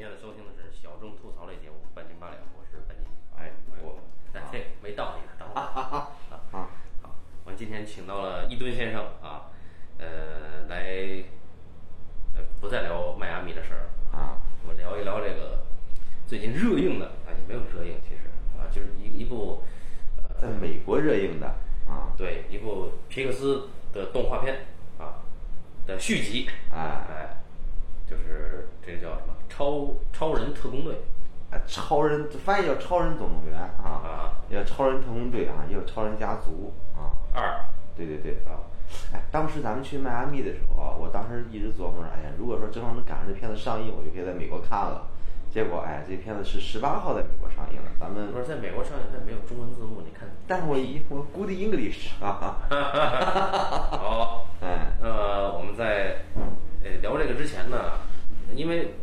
现在收听的是小众吐槽类节目《半斤八两》，我是半斤。哎我哎这，没道理的，道理 啊啊。好，我们今天请到了伊顿先生啊，呃，来，呃，不再聊迈阿密的事儿啊，我们聊一聊这个最近热映的啊，也没有热映，其实啊，就是一一部在美国热映的啊，对一部皮克斯的动画片啊的续集，哎。哎，就是这个叫什么超超人特工队。哎超人翻译叫超人总动员啊，啊。也叫超人特工队啊，也有超人家族啊，二。对对对。啊，哎，当时咱们去迈阿密的时候啊，我当时一直琢磨着，哎呀，如果说正好能赶上这片子上映，我就可以在美国看了。结果，哎，这片子是十八号在美国上映了，咱们不，是在美国上映，它也没有中文字幕，你看。但是我一我 good English 啊，好，哎，呃，我们在呃聊这个之前呢，因为呃，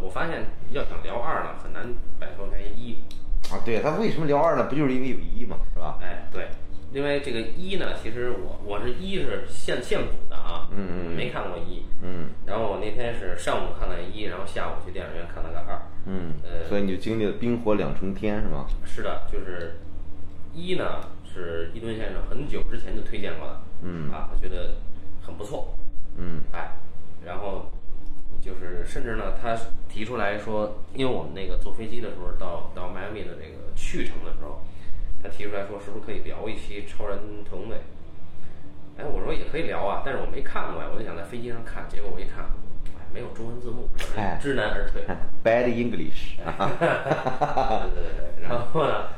我发现要想聊二呢，很难摆脱开一。啊，对他为什么聊二呢？不就是因为有一嘛，是吧？哎，对，因为这个一呢，其实我我是一是现现补的啊，嗯嗯嗯没看过一，嗯然后我那天是上午看了一，然后下午去电影院看了个二。嗯，呃所以你就经历了冰火两重天，是吗？是的，就是一呢是伊顿先生很久之前就推荐过的，嗯啊，我觉得很不错，嗯哎，然后就是甚至呢，他提出来说，因为我们那个坐飞机的时候到到迈阿密的这个去程的时候，他提出来说，是不是可以聊一期超人特工队？哎，我说也可以聊啊，但是我没看过呀，我就想在飞机上看，结果我一看，哎，没有中文字幕，哎知难而退。，Bad English 对 对对对，然后呢，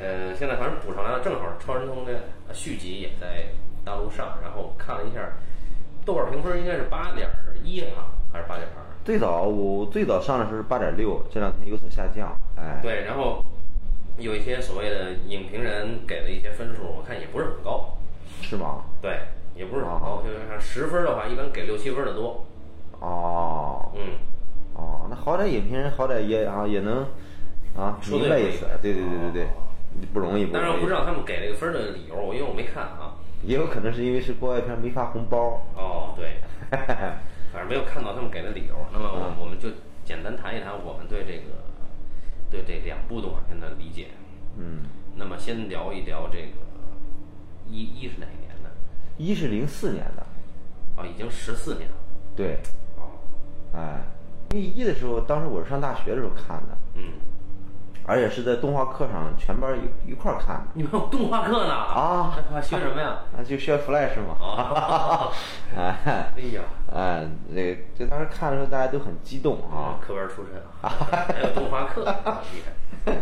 呃，现在反正补上来了，正好《超人特工队》续集也在大陆上，然后看了一下，豆瓣评分应该是八点一哈，还是八点二？最早我最早上的时候是八点六，这两天有所下降。哎，对，然后有一些所谓的影评人给的一些分数，我看也不是很高，是吗？对，也不是很高，就是看十分的话，一般给六七分的多，哦嗯，哦，那好歹影评人好歹也啊也能啊明白意思。对对对对对，不容易不容易。当然我不知道他们给这个分的理由，因为我没看啊。也有可能是因为是国外片没发红包。哦，对，反正没有看到他们给的理由。那么我我们就简单谈一谈我们对这个对这两部动画片的理解。嗯，那么先聊一聊这个一一是哪一年的？一是零四年的，啊，已经十四年了。对，哦，哎，因为一的时候，当时我是上大学的时候看的，嗯，而且是在动画课上全班一一块儿看。你们有动画课呢？啊，学什么呀？啊，就学 Flash 嘛。哦，哎哎呀，哎，那个这当时看的时候大家都很激动啊，科班出身啊，还有动画课，啊厉害。嗯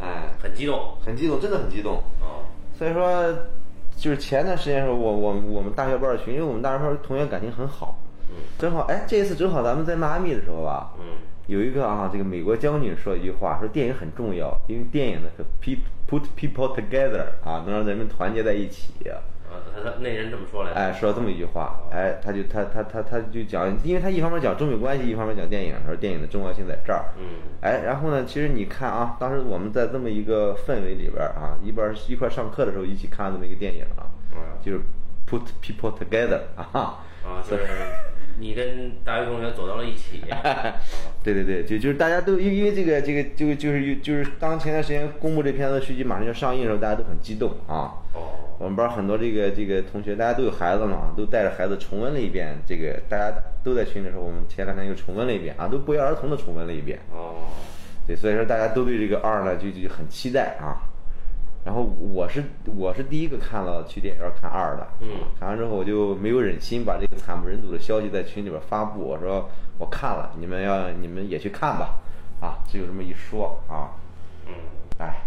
哎，很激动。很激动，真的很激动。哦，所以说，就是前段时间的时候，我我我们大学班的群，因为我们大学班同学感情很好，嗯正好哎，这一次正好咱们在迈阿密的时候吧，嗯有一个啊，这个美国将军说一句话，说电影很重要，因为电影呢可 pe put people together 啊，能让人们团结在一起。啊，他他那人这么说来的。哎，说了这么一句话，哎，他就他他他他就讲，因为他一方面讲中美关系，一方面讲电影，说电影的重要性在这儿。嗯哎，然后呢，其实你看啊，当时我们在这么一个氛围里边啊，一边一块上课的时候一起看这么一个电影啊，嗯就是 put people together 啊，啊，就是你跟大学同学走到了一起。对对对，就就是大家都因为因为这个这个就就是就是当前段时间公布这片子续集马上要上映的时候，大家都很激动啊。哦，我们班很多这个这个同学，大家都有孩子嘛，都带着孩子重温了一遍这个，大家都在群里说，我们前两天又重温了一遍啊，都不约而同的重温了一遍。哦，对，所以说大家都对这个二呢就就很期待啊。然后我是我是第一个看了去电影院看二的，嗯。看完之后我就没有忍心把这个惨不忍睹的消息在群里边发布，我说我看了，你们要你们也去看吧，啊，就有这么一说啊，嗯，哎，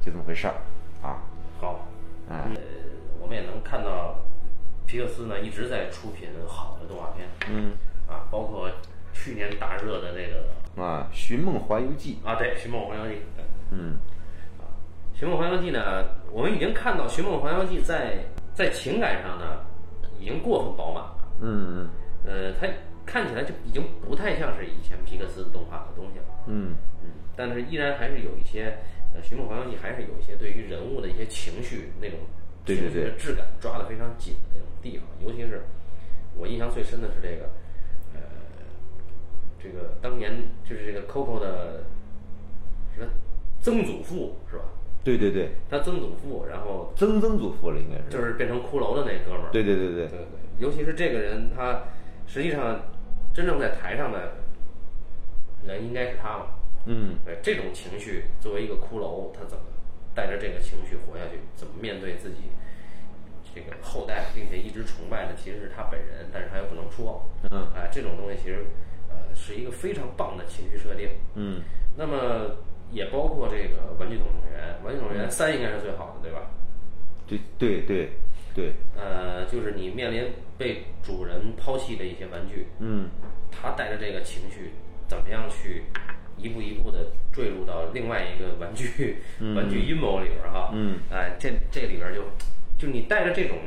就这么回事儿啊，好。哎呃，我们也能看到皮克斯呢一直在出品好的动画片。嗯。啊，包括去年大热的那个啊，《寻梦环游记》，啊，对，《寻梦环游记》。嗯《寻梦环游记》呢，我们已经看到《寻梦环游记在》在情感上呢已经过分饱满了。嗯呃，它看起来就已经不太像是以前皮克斯的动画的东西了。嗯嗯，但是依然还是有一些，呃，《寻梦环游记》还是有一些对于人物的一些情绪那种情绪的质感抓得非常紧的那种地方，尤其是我印象最深的是这个，呃，这这个当年就是这个 Coco 的什么曾祖父是吧？对对对，他曾祖父，然后曾曾祖父了应该是。就是变成骷髅的那哥们儿。对对对对对对，尤其是这个人，他实际上真正在台上的人应该是他嘛。嗯对这种情绪，作为一个骷髅，他怎么带着这个情绪活下去？怎么面对自己这个后代，并且一直崇拜的其实是他本人，但是他又不能说。嗯哎，这种东西其实呃是一个非常棒的情绪设定。嗯那么也包括这个《玩具总动员》，《玩具总动员三》应该是最好的，对吧？对对对对，呃，就是你面临被主人抛弃的一些玩具，嗯他带着这个情绪，怎么样去一步一步的坠入到另外一个玩具、玩具阴谋里边儿哈？嗯，哎、这这里边儿就就你带着这种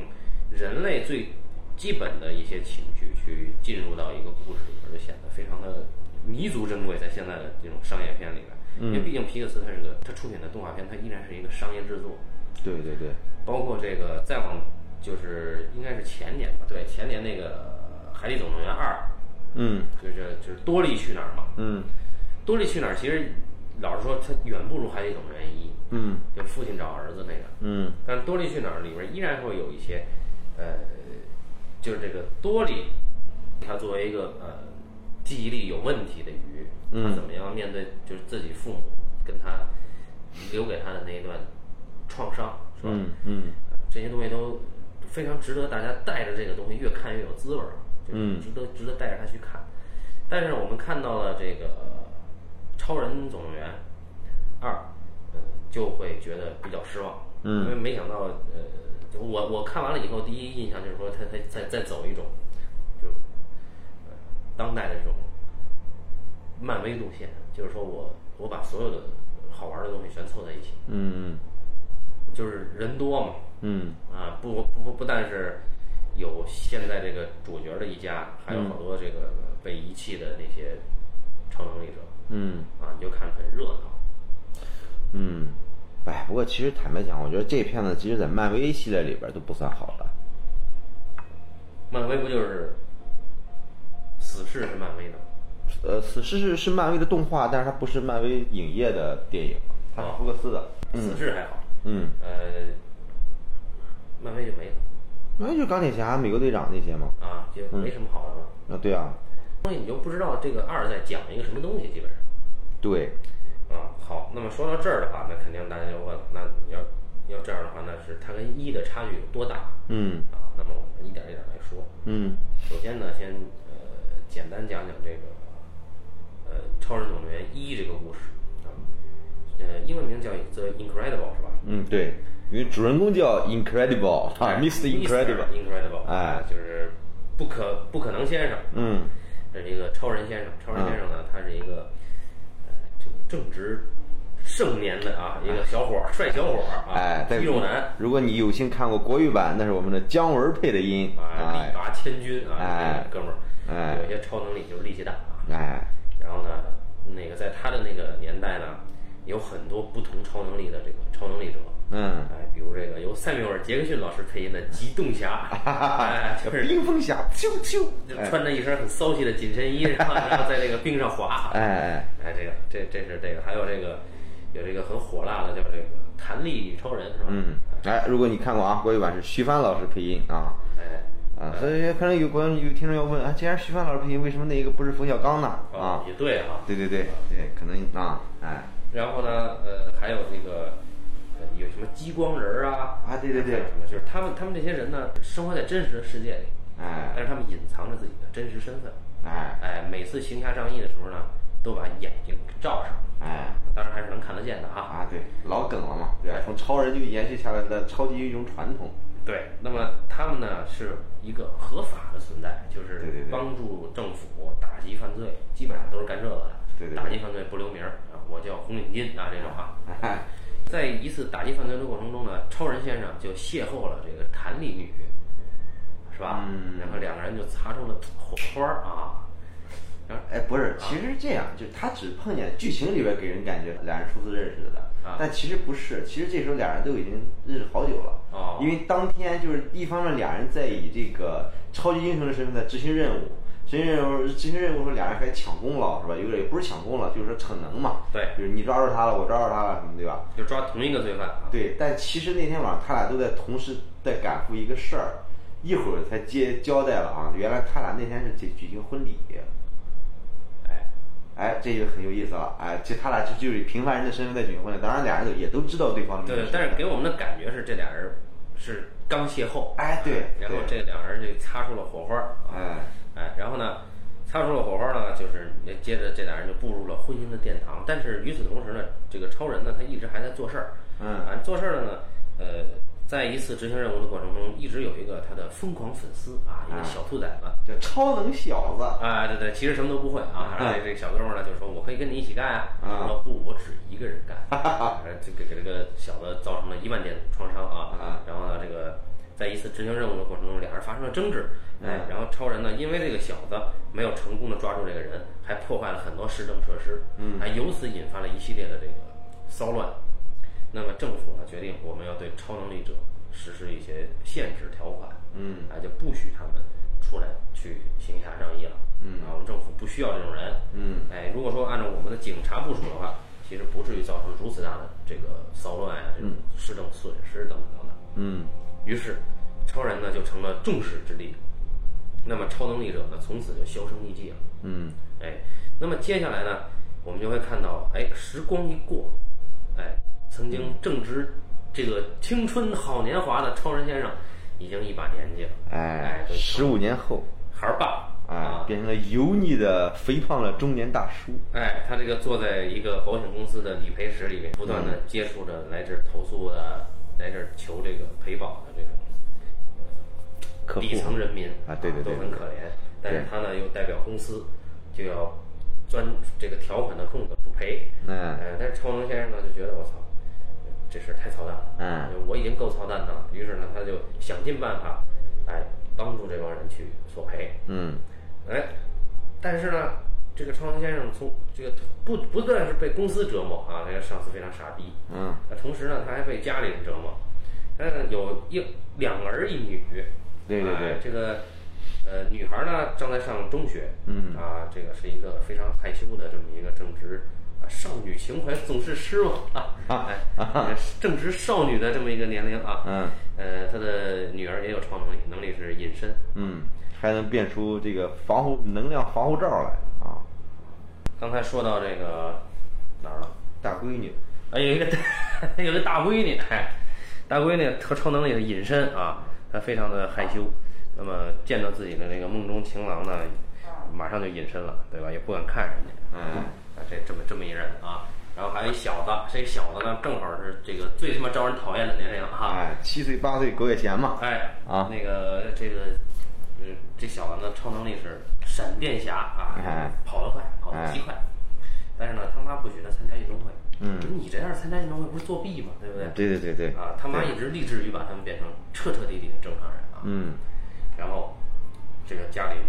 人类最基本的一些情绪去进入到一个故事里边儿，就显得非常的弥足珍贵，在现在的这种商业片里边儿，因为毕竟皮克斯它是个它出品的动画片，它依然是一个商业制作，对对对，包括这个再往就是应该是前年吧，对，前年那个《海底总动员二》。嗯就是就是多利去哪儿嘛？嗯多利去哪儿其实老实说，它远不如《海底总动员一》，嗯就父亲找儿子那个。嗯但是多利去哪儿里边依然会有一些，呃，就是这个多利，他作为一个呃记忆力有问题的鱼，他怎么样面对就是自己父母跟他留给他的那一段创伤，是吧？嗯嗯这些东西都非常值得大家带着这个东西越看越有滋味儿，就是嗯值得值得带着他去看。但是我们看到了这个《超人总动员二》，呃，就会觉得比较失望，嗯因为没想到，呃，我我看完了以后，第一印象就是说他他在在走一种当代的这种漫威路线，就是说我我把所有的好玩的东西全凑在一起，嗯就是人多嘛，嗯啊，不不不不但是有现在这个主角的一家，还有好多这个被遗弃的那些超能力者嗯啊，你就看着很热闹。嗯，哎，不过其实坦白讲，我觉得这片子其实在漫威系列里边都不算好的。漫威不就是死侍是漫威的？呃，死侍是是漫威的动画，但是它不是漫威影业的电影，它是福克斯的。死侍还好，嗯，呃，漫威就没了那就钢铁侠、美国队长那些嘛。啊，就没什么好的了。啊，对啊，所以你就不知道这个二在讲一个什么东西，基本上。对，啊，好，那么说到这儿的话，那肯定大家就问了，那要要这样的话，那是它跟一的差距有多大嗯啊？那么我们一点一点来说。嗯首先呢，先呃简单讲讲这个呃《超人总动员一》这个故事啊，呃英文名叫 The Incredible 是吧？嗯，对，因为主人公叫 Incredible 啊哎，Mr. Incredible。Incredible，哎啊就是不可不可能先生，嗯这是一个超人先生。超人先生呢，他是一个呃这个正值盛年的啊一个小伙儿，帅小伙儿啊，哎，肌肉男。如果你有幸看过国语版，那是我们的姜文配的音。啊，力哎拔千钧啊，哎哥们儿，哎。有些超能力就是力气大啊。哎，然后呢，那个在他的那个年代呢，有很多不同超能力的这个超能力者，嗯，哎，比如这个由塞缪尔·杰克逊老师配音的极冻侠，哎，就是冰封侠，啾啾，就穿着一身很骚气的紧身衣，然后 然后在这个冰上滑，哎哎，哎，这个这这是这个，还有这个有这个很火辣的叫这个弹力超人是吧？嗯，哎，如果你看过啊，国语版是徐帆老师配音啊。哎，啊，所以可能有观有听众要问啊，既然徐帆老师配音，为什么那一个不是冯小刚呢？啊，也对哈。对对对对，可能啊，哎，然后呢，呃，还有这个呃有什么激光人儿啊啊对对对什么就是他们他们这些人呢，生活在真实的世界里，哎但是他们隐藏着自己的真实身份。哎哎，每次行侠仗义的时候呢，都把眼睛给罩上，哎当然还是能看得见的啊。啊，对，老梗了嘛，对吧？从超人就延续下来的超级英雄传统。对，那么他们呢是一个合法的存在，就是帮助政府打击犯罪，基本上都是干这个的。对对对打击犯罪不留名儿啊，我叫红领巾啊这种啊。哎，在一次打击犯罪的过程中呢，超人先生就邂逅了这个谭力女，是吧？嗯然后两个人就擦出了火花儿啊。哎，不是，其实是这样，就是他只碰见剧情里边给人感觉俩人初次认识的，啊但其实不是，其实这时候俩人都已经认识好久了。哦因为当天就是一方面俩人在以这个超级英雄的身份在执行任务，执行任务，执行任务时候俩人还抢功劳是吧？有点也不是抢功劳，就是说逞能嘛。对，就是你抓住他了，我抓住他了，什么对吧？就抓同一个罪犯啊。对，但其实那天晚上他俩都在同时在赶赴一个事儿，一会儿才接交代了啊，原来他俩那天是举举行婚礼。哎，哎，这就很有意思了。哎，其实他俩就就是以平凡人的身份在举行婚礼，当然俩人都也都知道对方的对，但是给我们的感觉是这俩人是刚邂逅，哎对然后这两人就擦出了火花哎哎，然后呢，擦出了火花呢，就是接着这俩人就步入了婚姻的殿堂。但是与此同时呢，这个超人呢，他一直还在做事儿，嗯啊，做事儿的呢，呃，在一次执行任务的过程中，一直有一个他的疯狂粉丝啊，一个小兔崽子。叫超能小子。啊，对对，其实什么都不会啊。然后这这个小哥们儿呢，就说我可以跟你一起干啊。啊他说不，我只一个人干。啊这个给这个小子造成了一万点创伤啊。啊然后呢，这个在一次执行任务的过程中，俩人发生了争执。哎嗯，然后超人呢，因为这个小子没有成功的抓住这个人，还破坏了很多市政设施，嗯还由此引发了一系列的这个骚乱。那么政府呢决定，我们要对超能力者实施一些限制条款，嗯。哎，就不许他们出来去行侠仗义了，嗯。啊，我们政府不需要这种人，嗯。哎，如果说按照我们的警察部署的话，其实不至于造成如此大的这个骚乱呀、这种市政损失等等等等。嗯。于是，超人呢就成了众矢之的，那么超能力者呢从此就销声匿迹了。嗯。哎，那么接下来呢，我们就会看到，哎，时光一过，哎，曾经正值这个青春好年华的超人先生，已经一把年纪了，哎十五年后，孩儿爸。哎啊，，变成了油腻的肥胖的中年大叔。哎，他这个坐在一个保险公司的理赔室里面，不断的接触着来这儿投诉的、来这儿求这个赔保的这种底层人民啊对对对都很可怜。但是他呢又代表公司，就要钻这个条款的空子不赔。嗯呃，但是超能先生呢就觉得我操，这事儿太操蛋了。嗯，我已经够操蛋的了。于是呢，他就想尽办法，哎，帮助这帮人去索赔。嗯哎，但是呢，这个超能先生从这个不不但是被公司折磨啊，这个上司非常傻逼，嗯那同时呢，他还被家里人折磨。嗯，有一两儿一女，对对对哎这个呃女孩呢正在上中学，嗯啊，这个是一个非常害羞的这么一个正值啊少女情怀总是诗嘛啊，啊哎，正值少女的这么一个年龄啊，嗯呃，他的女儿也有超能力，能力是隐身。嗯，还能变出这个防护能量防护罩来啊！刚才说到这个哪儿了？大闺女，哎，有一个 有一个大闺女，哎，大闺女和超能力的隐身啊，她非常的害羞，那么见到自己的那个梦中情郎呢，马上就隐身了，对吧？也不敢看人家，嗯啊，这这么这么一人啊，然后还有一小子，这小子呢，正好是这个最他妈招人讨厌的年龄哈，哎，七岁八岁狗眼闲嘛，哎啊那个这个，嗯，这小子呢，超能力是闪电侠啊，哎跑得快，跑得极快。但是呢，他妈不许他参加运动会。嗯你这样参加运动会不是作弊吗？对不对？对对对对，啊，他妈一直立志于把他们变成彻彻底底的正常人啊。嗯然后，这个家里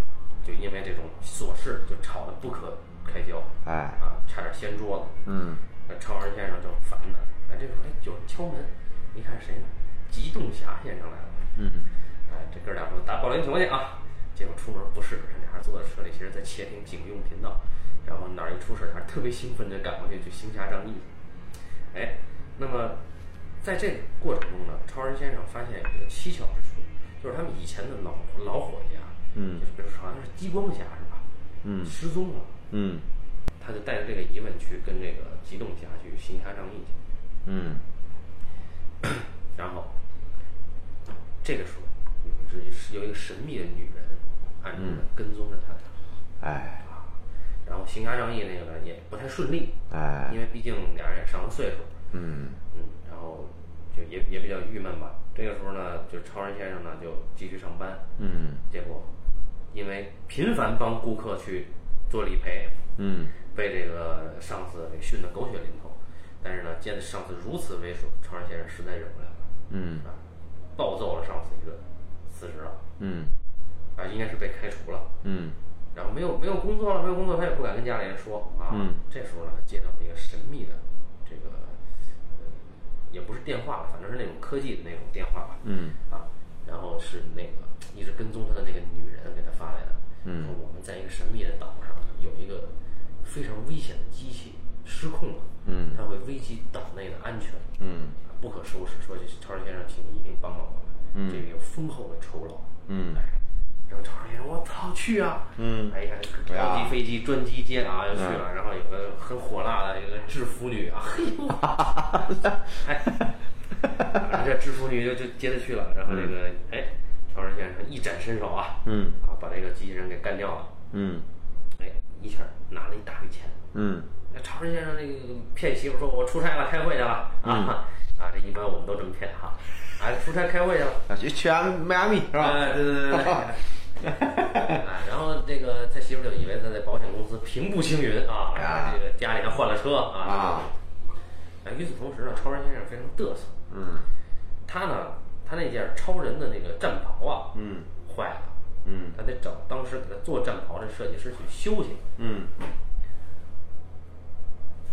就因为这种琐事就吵得不可开胶，哎啊，差点掀桌子。嗯那超人先生正烦呢，哎，这时候哎有人敲门，一看谁呢？机动侠先生来了。嗯哎，这哥俩说打保龄球去啊，结果出门不是，这俩人坐在车里，其实在窃听警用频道，然后哪儿一出事，俩人特别兴奋的赶过去去行侠仗义。哎，那么在这个过程中呢，超人先生发现有一个蹊跷之处，就是他们以前的老老伙计啊，嗯就是比如说好像是激光侠是吧？嗯失踪了，嗯。他就带着这个疑问去跟这个机动侠去行侠仗义去。嗯。然后这个时候，有一是有一个神秘的女人暗中的跟踪着他。哎。啊，然后行侠仗义那个呢也不太顺利，哎。因为毕竟俩人也上了岁数，嗯。嗯，然后就也也比较郁闷吧。这个时候呢，就超人先生呢就继续上班，嗯。结果因为频繁帮顾客去做理赔，嗯被这个上司给训得狗血淋头。但是呢，见上司如此猥琐，超人先生实在忍不了了，嗯啊，暴揍了上司一顿，辞职了，嗯啊，应该是被开除了。嗯然后没有没有工作了，没有工作，他也不敢跟家里人说啊。嗯这时候呢，接到了一个神秘的这个，呃，也不是电话了，反正是那种科技的那种电话吧。嗯啊，然后是那个一直跟踪他的那个女人给他发来的，嗯说我们们在一个神秘的岛上有一个非常危险的机器失控了，嗯它会危及岛内的安全，嗯不可收拾。说超人先生，请你一定帮帮我们，嗯这个有丰厚的酬劳。嗯哎，然后超人先生，我操，去啊！嗯哎呀，高级飞机专机接啊，就去了。然后有个很火辣的这个制服女啊，嘿 呦，哎，然后这制服女就就接着去了。然后这个哎，超人先生一展身手啊，嗯啊，把这个机器人给干掉了。嗯哎，一下拿了一大笔钱。嗯那超人先生那个骗媳妇说：“我出差了，开会去了。”啊啊，这一般我们都这么骗哈。啊，出差开会去了。啊，去去俺迈阿密是吧？哎，对对对对。啊，然后这个他媳妇就以为他在保险公司平步青云啊，啊这个家里还换了车啊。啊，哎，与此同时呢，超人先生非常嘚瑟，嗯他呢，他那件超人的那个战袍啊，嗯坏了，嗯他得找当时给他做战袍的设计师去修去。嗯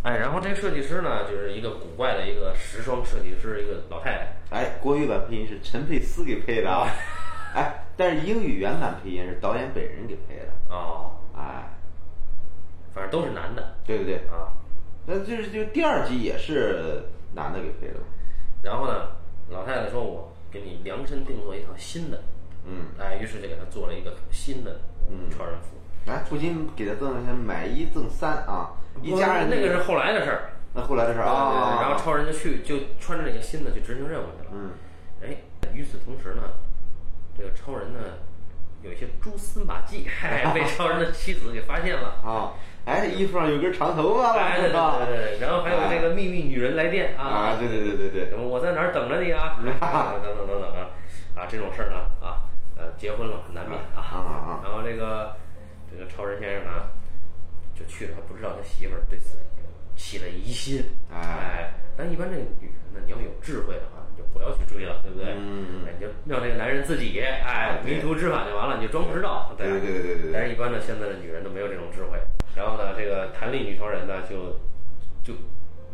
哎，然后这个设计师呢，就是一个古怪的一个时装设计师，一个老太太。哎，国语版配音是陈佩斯给配的啊，哎，但是英语原版配音是导演本人给配的，哦，哎，反正都是男的对不对？啊。那就是就第二集也是男的给配的，然后呢，老太太说：“我给你量身定做一套新的。”嗯，哎，于是就给他做了一个新的嗯超人服。哎，不仅给他赠了钱，买一赠三啊，一家人那个是后来的事儿那后来的事儿啊，然后超人就去就穿着这个新的去执行任务去了。嗯哎，与此同时呢，这个超人呢有一些蛛丝马迹，哎，被超人的妻子给发现了。啊，哎，衣服上有根长头发哎，对了？对对对，然后还有这个秘密女人来电啊，对对对对对，我在哪儿等着你啊？等等等等啊，啊这种事儿呢啊，呃，结婚了很难免啊啊啊然后这个这个超人先生呢，就去了，他不知道他媳妇儿对此起了疑心。哎哎，但一般这个女人呢，你要有智慧的话，你就不要去追了，对不对？嗯嗯哎你就让这个男人自己哎迷途知返就完了，你就装不知道。对对对对对对但是一般呢，现在的女人都没有这种智慧。然后呢，这个弹力女超人呢，就就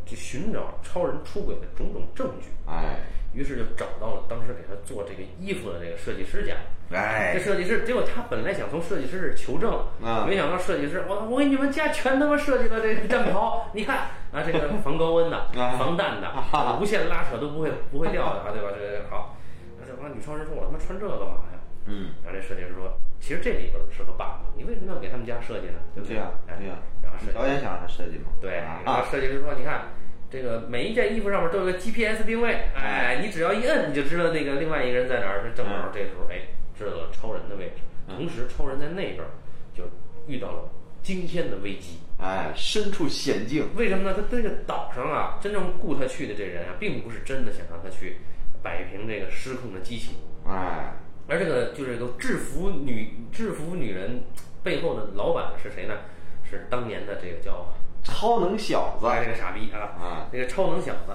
就寻找超人出轨的种种证据。哎于是就找到了当时给他做这个衣服的这个设计师家。哎这哎，设计师，结果他本来想从设计师这儿求证，啊没想到设计师，我我给你们家全他妈设计了这个战袍，你看啊，这个 防高温的、啊防弹的、啊无限拉扯都不会不会掉的啊，对吧？这个好，那这帮女超人说，我他妈穿这个干嘛呀？嗯，然后这设计师说，其实这里边是个 bug，你为什么要给他们家设计呢？对不对对呀，然后设计导演想让他设计嘛，对，啊然后设计师说：“你看，这个每一件衣服上面都有个 GPS 定位，哎，你只要一摁，你就知道那个另外一个人在哪儿。正好这时候，哎，知道了超人的位置。同时，超人在那边就遇到了惊天的危机。哎，身处险境，为什么呢？他这个岛上啊，真正雇他去的这人啊，并不是真的想让他去摆平这个失控的机器，哎，而这个就是这个制服女制服女人背后的老板是谁呢？是当年的这个叫超能小子，哎，这个傻逼啊！啊这个超能小子，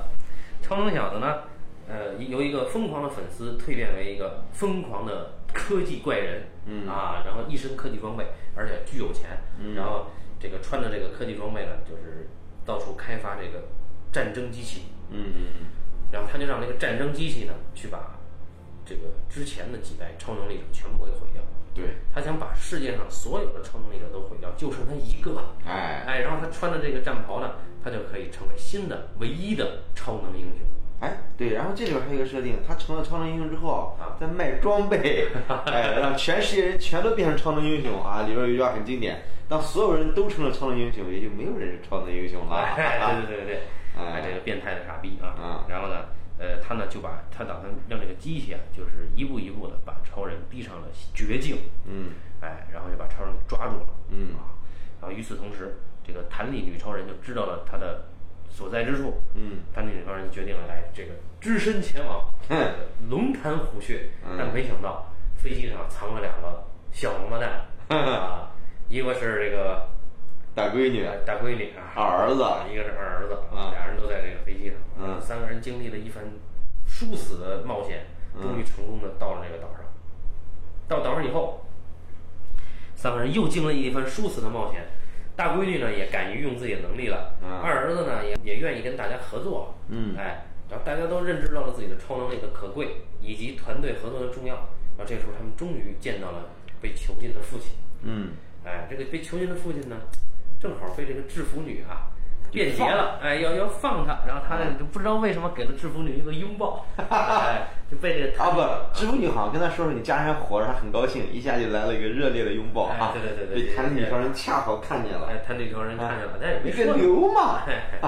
超能小子呢，呃，由一个疯狂的粉丝蜕变为一个疯狂的科技怪人，嗯啊，然后一身科技装备，而且巨有钱，嗯然后这个穿着这个科技装备呢，就是到处开发这个战争机器，嗯嗯然后他就让这个战争机器呢，去把这个之前的几代超能力者全部给毁掉。对，他想把世界上所有的超能力者都毁掉，就剩他一个。哎哎，然后他穿的这个战袍呢，他就可以成为新的唯一的超能英雄。哎，对，然后这里边还有一个设定，他成了超能英雄之后啊再卖装备，哎，让全世界人全都变成超能英雄啊！里边有一句话很经典：当所有人都成了超能英雄，也就没有人是超能英雄了。哎，对对对对对，哎，这个变态的傻逼啊！啊然后呢，呃，他呢就把他打算让这个机器啊，就是一步一步的把超人逼上了绝境。嗯哎，然后就把超人给抓住了。嗯啊，然后与此同时，这个弹力女超人就知道了他的所在之处。嗯，弹力女超人决定了来这个只身前往龙潭虎穴，嗯但没想到飞机上藏了两个小王八蛋啊，一个是这个大闺女，大闺女啊，二儿子啊一个是二儿子啊俩人都在这个飞机上，嗯三个人经历了一番殊死的冒险，嗯终于成功的到了这个岛上。到岛上以后，三个人又经历一番殊死的冒险。大闺女呢也敢于用自己的能力了，嗯二儿子呢也也愿意跟大家合作，嗯哎，然后大家都认知到了自己的超能力的可贵以及团队合作的重要。然后这时候他们终于见到了被囚禁的父亲，嗯哎，哎，这个被囚禁的父亲呢，正好被这个制服女啊变节了，哎，要要放他，然后他呢就不知道为什么给了制服女一个拥抱，哎，就被这个啊不，制服女好像跟他说说你家人还活着，他很高兴，一下就来了一个热烈的拥抱哎啊！对对对对被谭女超人恰好看见了，哎，他那条人看见了，但也没说流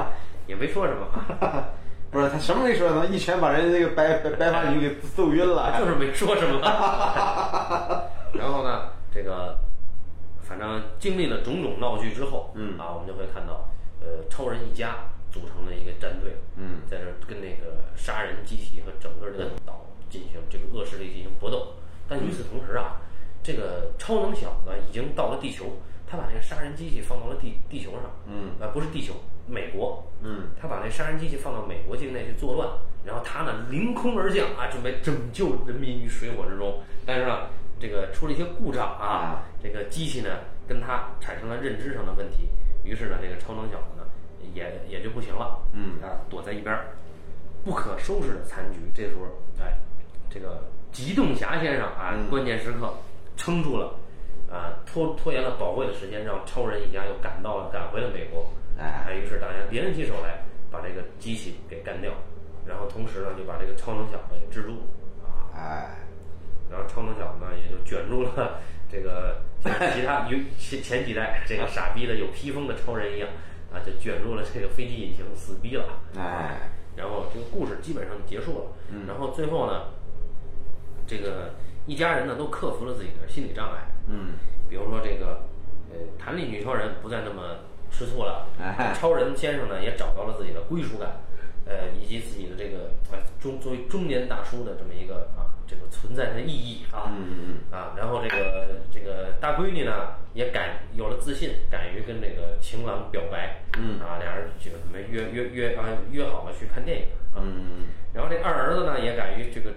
也没说什么啊，不是他什么没说，他一拳把人家那个白白白发女给揍晕了。就是没说什么。然后呢，这个反正经历了种种闹剧之后，嗯啊，我们就会看到，呃，超人一家组成了一个战队，嗯，在这儿跟那个杀人机器和整个这个岛进行这个恶势力进行搏斗。但与此同时啊，这个超能小子已经到了地球，他把那个杀人机器放到了地地球上，嗯，呃，不是地球，美国，嗯，他把那杀人机器放到美国境内去作乱，然后他呢凌空而降啊，准备拯救人民于水火之中。但是呢，这个出了一些故障啊啊，这个机器呢跟他产生了认知上的问题，于是呢，这个超能小子呢也也就不行了，嗯啊，躲在一边儿，不可收拾的残局。这时候，哎，这个机动侠先生啊，嗯关键时刻撑住了。啊，拖拖延了宝贵的时间，让超人一家又赶到了，赶回了美国。哎于是大家联起手来，把这个机器给干掉，然后同时呢，就把这个超能小子给制住啊，哎，然后超能小子呢也就卷入了这个 像其他有前前几代这个傻逼的有披风的超人一样啊，就卷入了这个飞机引擎死逼了。哎，然后这个故事基本上结束了。嗯然后最后呢，这个一家人呢都克服了自己的心理障碍。嗯，比如说这个，呃，弹力女超人不再那么吃醋了，哎 超人先生呢也找到了自己的归属感，呃，以及自己的这个啊中作为中年大叔的这么一个啊这个存在的意义啊，嗯嗯啊，然后这个这个大闺女呢也敢有了自信，敢于跟这个情郎表白，嗯啊，俩人就准备约约约啊约好了去看电影啊，嗯然后这二儿子呢也敢于这个。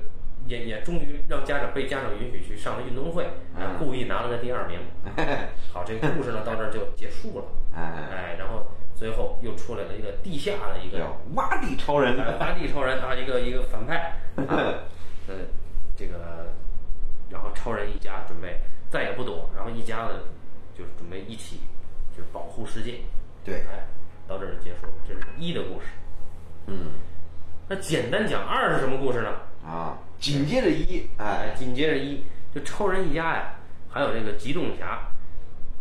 也也终于让家长被家长允许去上了运动会，啊，嗯故意拿了个第二名。嗯，好，这个故事呢到这儿就结束了。哎，哎，然后最后又出来了一个地下的一个叫洼地超人。哎巴蒂超人啊，一个一个反派啊，呃，这个，然后超人一家准备再也不躲，然后一家子就是准备一起去保护世界。对，哎，到这儿就结束了，这是一的故事。嗯那简单讲二是什么故事呢？啊，紧接着一，哎，哎，紧接着一就超人一家呀，还有这个极动侠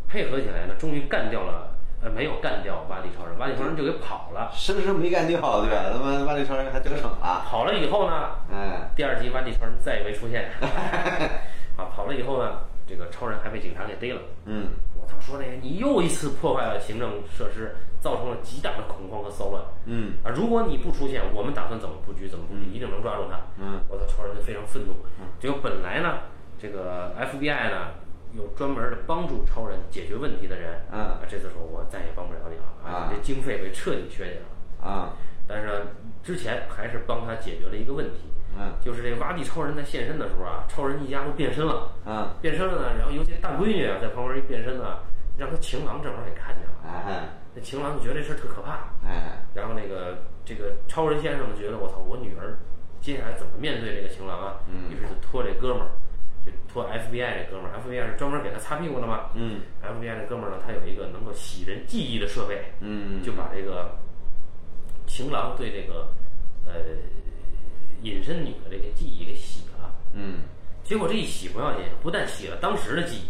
配合起来呢，终于干掉了，呃，没有干掉瓦迪超人，瓦迪超人就给跑了。生生没干掉，对吧？他妈洼地超人还得逞了。跑了以后呢，哎，第二集瓦迪超人再也没出现。啊，跑了以后呢，这个超人还被警察给逮了。嗯我操，说这个你又一次破坏了行政设施，造成了极大的恐慌和骚乱。嗯啊，如果你不出现，我们打算怎么布局？怎么布局？一定能抓住他。嗯，我操，超人就非常愤怒。结果本来呢，这个 FBI 呢有专门的帮助超人解决问题的人。嗯啊，这次说我再也帮不了你了啊你这经费被彻底削减了。啊，但是呢，之前还是帮他解决了一个问题，嗯就是这挖地超人在现身的时候啊，超人一家都变身了。啊，变身了呢，然后尤其大闺女啊，在旁边一变身呢，让他情郎正好给看见了。哎那情郎就觉得这事儿特可怕，哎，然后那个这个超人先生就觉得我操，我女儿接下来怎么面对这个情郎啊？嗯于是就托这哥们儿，就托 FBI 这哥们儿，FBI 是专门给他擦屁股的嘛。嗯 FBI 这哥们儿呢，他有一个能够洗人记忆的设备，嗯，就把这个情郎对这个呃隐身女的这个记忆给洗了。嗯结果这一洗不要紧，不但洗了当时的记忆，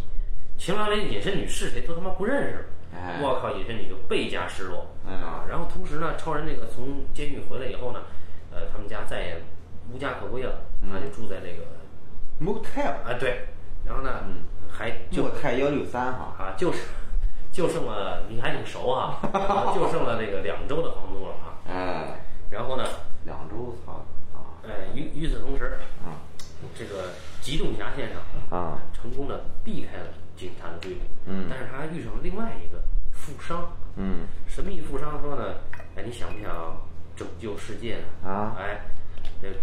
情郎连隐身女是谁都他妈不认识。哎我靠，隐身女就倍加失落、嗯啊！然后同时呢，超人那个从监狱回来以后呢，呃，他们家再也无家可归了，他，就住在这个，motel，啊对，然后呢，嗯。还就莫泰幺六三哈，啊就是就剩了你还挺熟啊，啊就剩了那个两周的房租了啊。哎，然后呢，两周操啊哎，与与此同时，啊这个机动侠先生啊，成功的避开了警察的追捕，嗯。但是他还遇上了另外一个富商，嗯。神秘富商说呢，哎，你想不想拯救世界呢？啊。哎，这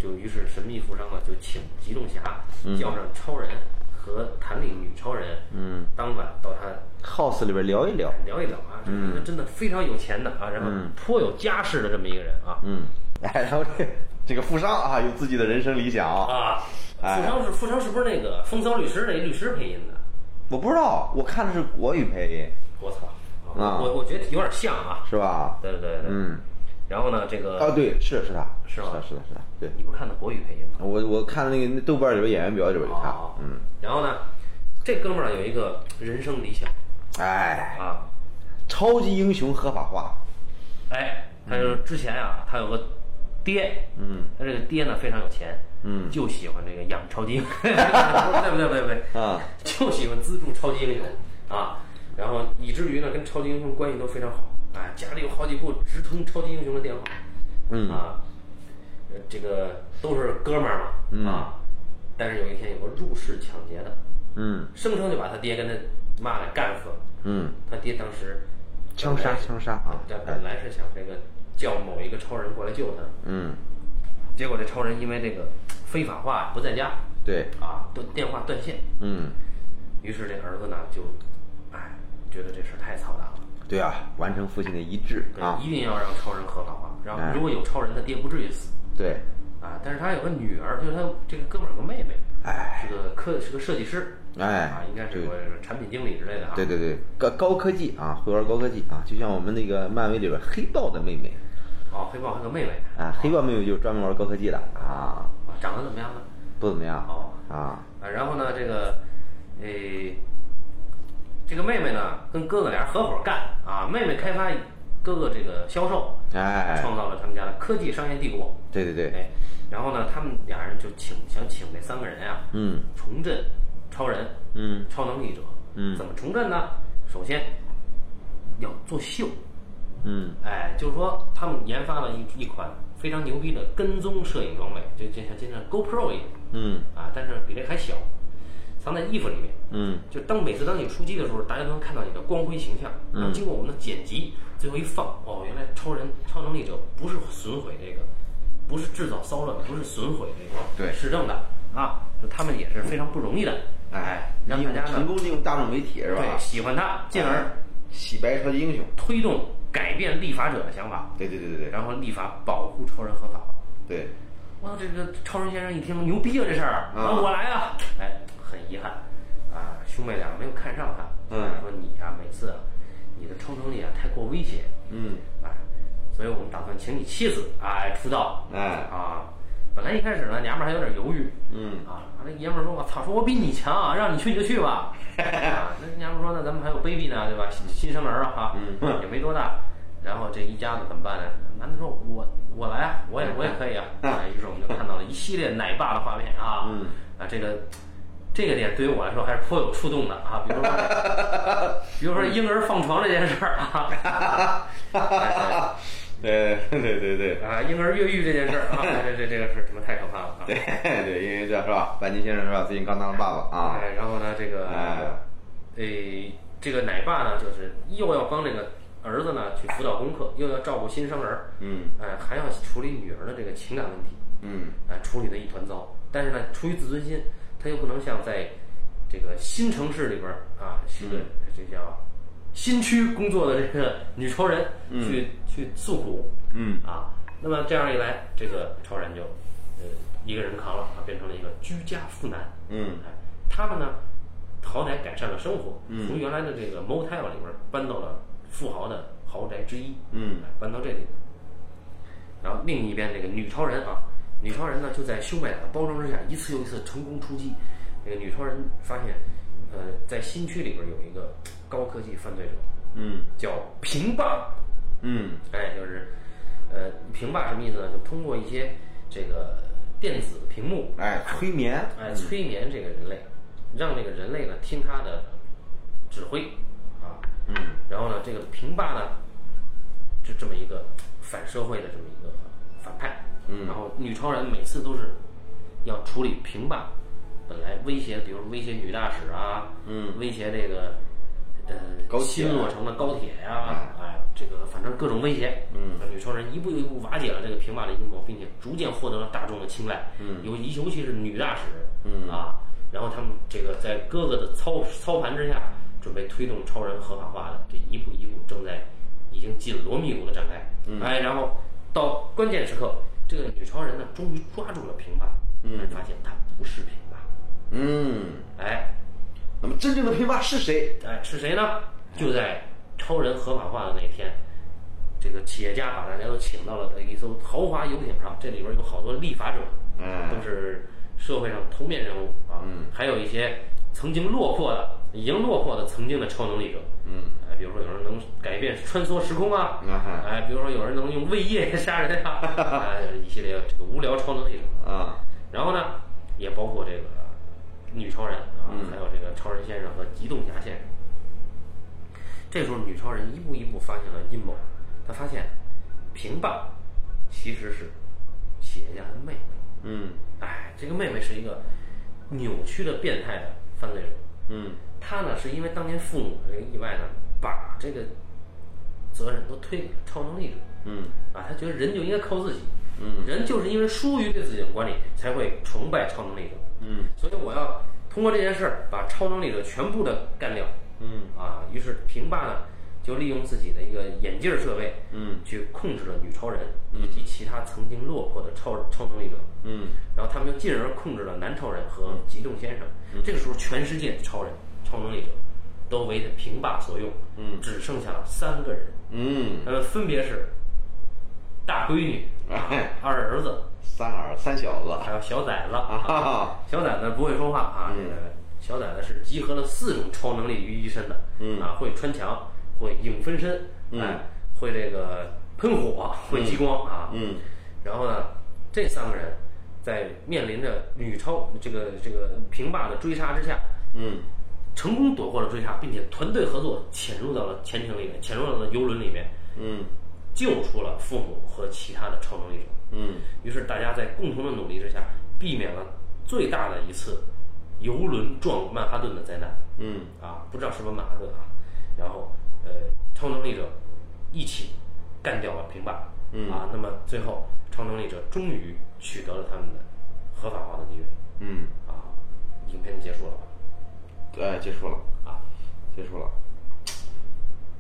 就于是神秘富商呢就请机动侠嗯叫上超人和弹力女超人，嗯当晚到他，house 里边聊一聊，聊一聊啊，这嗯个真的非常有钱的啊，然后嗯颇有家世的这么一个人啊嗯，哎，然后这这个富商啊，有自己的人生理想啊，富商是富商是不是那个风骚律师那律师配音的？我不知道，我看的是国语配音，我操！啊我我觉得有点像啊。是吧？对对对对。嗯，然后呢，这个啊，对，是是他，是吗？的，是的，是的，对。你不是看的国语配音吗？我我看那个那豆瓣里边演员表里边有他哦，嗯，然后呢，这哥们儿有一个人生理想。哎，啊，超级英雄合法化，哎，他就之前啊，他有个爹，嗯。他这个爹呢非常有钱，嗯。就喜欢这个养超级英雄，不 对不对不对不对，啊，就喜欢资助超级英雄。啊，然后以至于呢跟超级英雄关系都非常好，哎，家里有好几部直通超级英雄的电话，嗯啊，呃这个都是哥们儿嘛，嗯啊，但是有一天有个入室抢劫的，嗯。生生就把他爹跟他妈给干死了。嗯，他爹当时枪杀枪杀啊对，本来是想这个叫某一个超人过来救他，嗯，结果这超人因为这个非法化不在家对，啊，断电话断线，嗯，于是这儿子呢就，哎，觉得这事儿太操蛋了，对啊，完成父亲的遗志啊，一定要让超人合法化，然后哎。如果有超人，他爹不至于死对，啊。但是他有个女儿，就是他这个哥们儿有个妹妹，哎。是个科是个设计师，哎啊，应该是对。个产品经理之类的啊。对对对，高高科技啊，会玩高科技啊，就像我们那个漫威里边黑豹的妹妹。哦，黑豹还有个妹妹。啊，黑豹妹妹就是专门玩高科技的啊，啊，长得怎么样呢？不怎么样哦。啊，啊，然后呢，这个，诶，这个妹妹呢，跟哥哥俩合伙干啊，妹妹开发，哥哥这个销售，哎，创造了他们家的科技商业帝国。对对对，哎，然后呢，他们俩人就请想请这三个人呀、嗯重振超人，嗯超能力者。嗯怎么重振呢？首先要做秀，嗯哎，就是说他们研发了一一款非常牛逼的跟踪摄影装备，就就像就像 GoPro 一样嗯啊，但是比这还小，藏在衣服里面。嗯就当每次当你出击的时候，大家都能看到你的光辉形象。然后经过我们的剪辑，最后一放，哦，原来超人超能力者不是损毁这个，不是制造骚乱，不是损毁这个对市政的啊，就他们也是非常不容易的。哎，让大家呢成功利用大众媒体是吧对？喜欢他，进而洗白超级英雄，推动改变立法者的想法，对对对对对然后立法保护超人合法化。对，哇，这个超人先生一听牛逼啊，这事儿，啊我来啊！哎，很遗憾啊，兄妹俩没有看上他，嗯说你呀、每次啊，你的超能力啊太过危险，嗯哎，所以我们打算请你妻子哎出道，哎啊，本来一开始呢，娘们儿还有点犹豫，嗯啊，那爷们儿说，我操，说我比你强啊，让你去你就去吧，啊，那娘们儿说，那咱们还有 baby 呢，对吧？新新生儿啊，哈，嗯也没多大，然后这一家子怎么办呢？男的说，我我来啊，我也我也可以啊，啊，于是我们就看到了一系列奶爸的画面啊，嗯啊，这个。这个点对于我来说还是颇有触动的啊，比如说，比如说婴儿放床这件事儿啊，哎对对对对啊，婴儿越狱这件事儿啊，这这这个是他妈太可怕了啊！对对，因为这是吧？班尼先生是吧？最近刚当了爸爸啊，哎，然后呢，这个，哎诶，这个奶爸呢，就是又要帮这个儿子呢去辅导功课，又要照顾新生儿，嗯哎，还要处理女儿的这个情感问题，嗯哎，处理的一团糟。但是呢，出于自尊心，他又不能像在这个新城市里边儿啊，是个这叫新区工作的这个女超人去、去诉苦，嗯。啊，那么这样一来，这个超人就呃一个人扛了，啊，变成了一个居家妇男。嗯哎，他们呢，好歹改善了生活，嗯。从原来的这个 motel 里边搬到了富豪的豪宅之一，嗯。哎搬到这里。然后另一边这个女超人啊，女超人呢就在修麦打的包装之下，一次又一次成功出击。这个女超人发现，呃，在新区里边有一个高科技犯罪者，嗯。叫平霸。嗯。哎，就是，呃，平霸什么意思呢？就通过一些这个电子屏幕，哎，催眠，哎，催眠这个人类，让这个人类呢听他的指挥，啊，嗯。然后呢，这个平霸呢，就这么一个反社会的这么一个反派，嗯。然后女超人每次都是要处理平霸本来威胁，比如威胁女大使啊，嗯。威胁这个呃新落成的高铁呀、哎，这个反正各种威胁，嗯。那女超人一步一步瓦解了这个平霸的阴谋，并且逐渐获得了大众的青睐，嗯。尤尤其是女大使，嗯。啊，然后他们这个在哥哥的操操盘之下，准备推动超人合法化的这一步一步正在已经紧锣密鼓的展开，嗯。哎，然后到关键时刻，这个女超人呢终于抓住了平霸，嗯。才发现她不是平霸，嗯，哎，那么真正的平霸是谁？哎，是谁呢？就在超人合法化的那天，这个企业家把大家都请到了一艘豪华游艇上，这里边有好多立法者，嗯。都是社会上头面人物啊，嗯。还有一些曾经落魄的、已经落魄的曾经的超能力者，嗯，哎，比如说有人能改变穿梭时空啊，哎，比如说有人能用胃液杀人呀、哎，一系列这个无聊超能力者。啊，然后呢，也包括这个女超人啊，嗯。还有这个超人先生和急冻侠先生。这时候，女超人一步一步发现了阴谋，她发现平霸其实是企业家的妹妹。嗯。哎，这个妹妹是一个扭曲的变态的犯罪者。嗯他呢，是因为当年父母的这个意外呢，把这个责任都推给了超能力者。嗯啊，他觉得人就应该靠自己，嗯人就是因为疏于对自己的管理，才会崇拜超能力者。嗯所以我要通过这件事儿把超能力者全部的干掉。嗯啊，于是平霸呢就利用自己的一个眼镜设备，嗯。去控制了女超人以及其他曾经落魄的超超能力者。嗯。然后他们又进而控制了男超人和极动先生。这个时候，全世界的超人、超能力者都为平霸所用，嗯。只剩下了三个人，嗯，他们分别是大闺女、哎二儿子，三儿三小子还有小崽子。啊小崽子不会说话啊，这个小崽子是集合了四种超能力于一身的，嗯。啊，会穿墙，会影分身，嗯哎，会这个喷火，会激光啊，嗯然后呢，这三个人在面临着女超这个这个平霸的追杀之下，嗯成功躲过了追杀，并且团队合作潜入到了潜艇里面，潜入到了游轮里面，嗯救出了父母和其他的超能力者。嗯于是大家在共同的努力之下，避免了最大的一次游轮撞曼哈顿的灾难。嗯啊，不知道是不是曼哈顿啊。然后，呃，超能力者一起干掉了平霸。嗯啊，那么最后超能力者终于取得了他们的合法化的地位。嗯，啊，影片就结束了吧？哎，结束了。啊，结束了。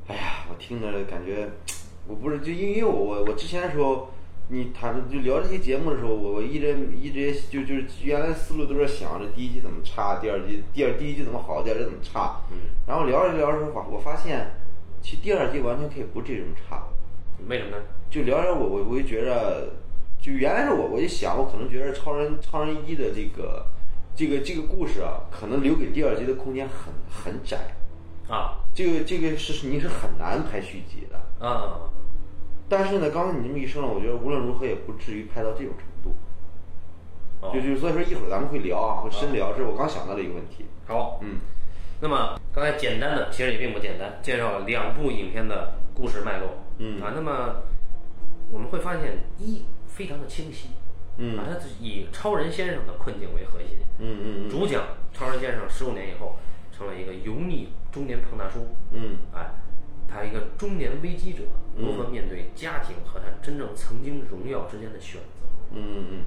哎呀，我听着感觉，我不是就因为我我我之前的时候，你谈就聊这些节目的时候，我我一直一直就就是原来思路都是想着第一季怎么差，第二季第二第一季怎么好，第二季怎么差。嗯，然后聊着聊着的话，我发现其实第二季完全可以不这种差。为什么呢？就聊聊我我我就觉着，就原来是我我就想，我可能觉得超人超人一的这个这个这个故事啊，可能留给第二季的空间很很窄。啊这个这个是你是很难拍续集的，啊，但是呢，刚刚你这么一说呢，我觉得无论如何也不至于拍到这种程度。哦就就所以说一会儿咱们会聊啊，会深聊，这是我刚想到的一个问题。好。嗯那么刚才简单的，其实也并不简单，介绍了两部影片的故事脉络。嗯啊，那么我们会发现一非常的清晰。嗯啊，它是以超人先生的困境为核心。嗯嗯主讲超人先生十五年以后成了一个油腻中年胖大叔。嗯哎，他一个中年危机者如何面对家庭和他真正曾经荣耀之间的选择？嗯嗯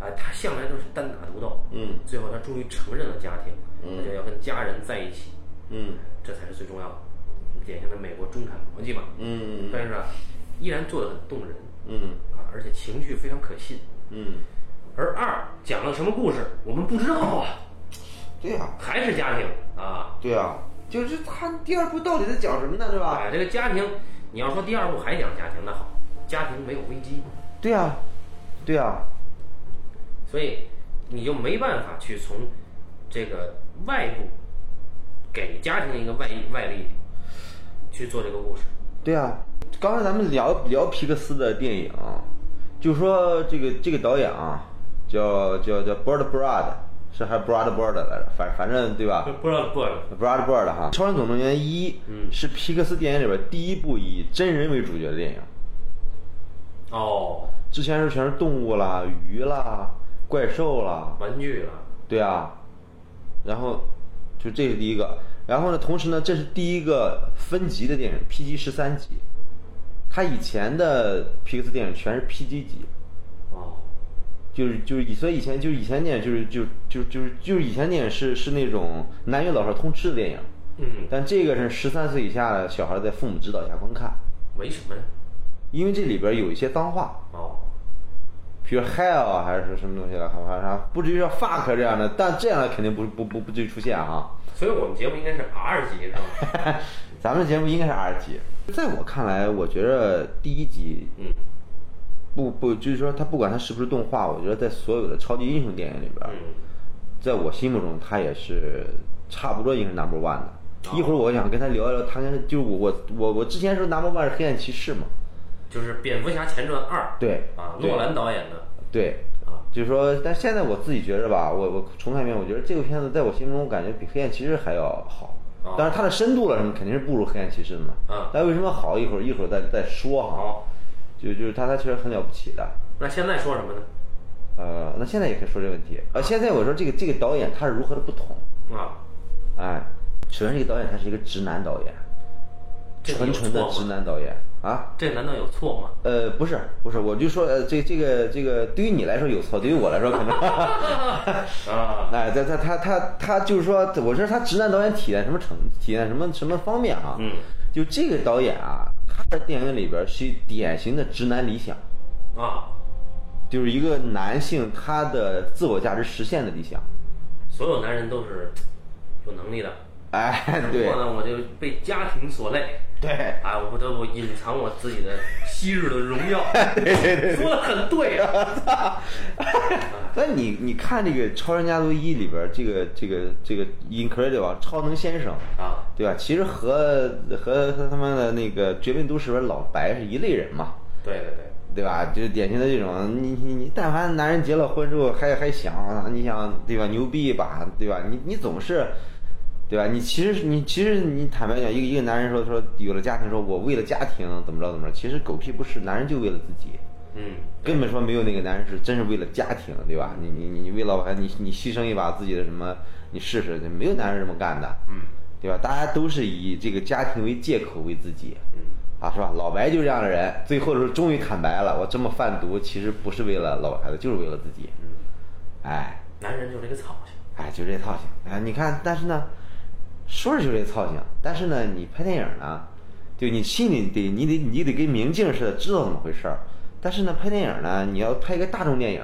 哎，他向来都是单打独斗，嗯最后他终于承认了家庭，他就要跟家人在一起，嗯这才是最重要的，典型的美国中产逻辑嘛。嗯但是呢，依然做得很动人嗯啊，而且情绪非常可信。嗯，而二讲了什么故事，我们不知道啊，对呀还是家庭啊。对啊，就是他第二部到底在讲什么呢？对吧？哎，这个家庭，你要说第二部还讲家庭，那好，家庭没有危机，对呀对呀所以你就没办法去从这个外部给家庭一个外外力去做这个故事。对啊，刚才咱们聊聊皮克斯的电影，就说这个这个导演啊，叫叫叫 Bird Bird，是还是 Brad Bird 来着？反反正对吧？Brad Bird，Brad Bird 哈，《超人总动员一》嗯是皮克斯电影里边第一部以真人为主角的电影，哦，之前是全是动物啦、鱼啦、怪兽了，玩具了，对啊，然后就这是第一个，然后呢，同时呢，这是第一个分级的电影，PG 十三级。他以前的皮克斯电影全是 PG 级，哦，就是就是以所以以前就是以前电影就是就就就是就是以前电影是是那种男女老少通吃的电影，嗯，但这个是十三岁以下的小孩在父母指导下观看，为什么呢？因为这里边有一些脏话，哦，比如 hell 啊还是什么东西的，好像啥不至于说 fuck 这样的，但这样的肯定不不不不至于出现哈。所以我们节目应该是 R 级是吧？咱们的节目应该是 R 级。在我看来，我觉得第一集嗯不不就是说它不管它是不是动画，我觉得在所有的超级英雄电影里边，嗯在我心目中它也是差不多应该是 number one 的。哦一会儿我想跟他聊一聊，他跟就是我我我我之前说 number one 是黑暗骑士嘛，就是《蝙蝠侠前传二》对啊，诺兰导演的对，啊，就是说，但现在我自己觉着吧，我我重看一遍，我觉得这个片子在我心中，我感觉比黑暗骑士还要好哦。当然，它的深度了什么肯定是不如黑暗骑士的嘛。嗯但为什么好？一会儿一会儿再再说哈。好，就就是它它确实很了不起的。那现在说什么呢？呃，那现在也可以说这个问题。呃，现在我说这个这个导演他是如何的不同？啊，哎，首先这个导演他是一个直男导演，纯纯的直？男导演啊。这难道有错吗？呃，不是不是，我就说呃，这这个这个对于你来说有错，对于我来说可能。啊，哎，他他他他他就是说，我说他直男导演体现什么成体现什么什么方面啊？嗯，就这个导演啊，他在电影里边是典型的直男理想，啊，就是一个男性他的自我价值实现的理想。所有男人都是有能力的，哎，不对过呢，我就被家庭所累，对，啊，我不得不隐藏我自己的昔日的荣耀。对对对。说的很对啊，那你你看这个《超人家族一》里边这个这个这个 Incredible 啊超能先生，啊，对吧？其实和和和他们的那个《绝命都市》里边老白是一类人嘛。对对对，对吧？就是典型的这种，你你你，但凡男人结了婚之后还还想啊，你想对吧？牛逼一把，对吧？你你总是，对吧？你其实你其实你坦白讲，一个一个男人说说有了家庭，说我为了家庭怎么着怎么着，其实狗屁不是，男人就为了自己，嗯，根本说没有那个男人是真是为了家庭，对吧？你你你为老婆孩子你你牺牲一把自己的什么，你试试，没有男人这么干的，嗯对吧？大家都是以这个家庭为借口为自己。嗯，啊，是吧？老白就是这样的人，最后的时候终于坦白了，我这么贩毒其实不是为了老婆孩子，就是为了自己。嗯，哎，男人就这个操性，哎，就这套性。哎，你看，但是呢，说是就这操性，但是呢，你拍电影呢，就你心里得你得你得跟明镜似的，知道怎么回事儿。但是呢，拍电影呢，你要拍一个大众电影，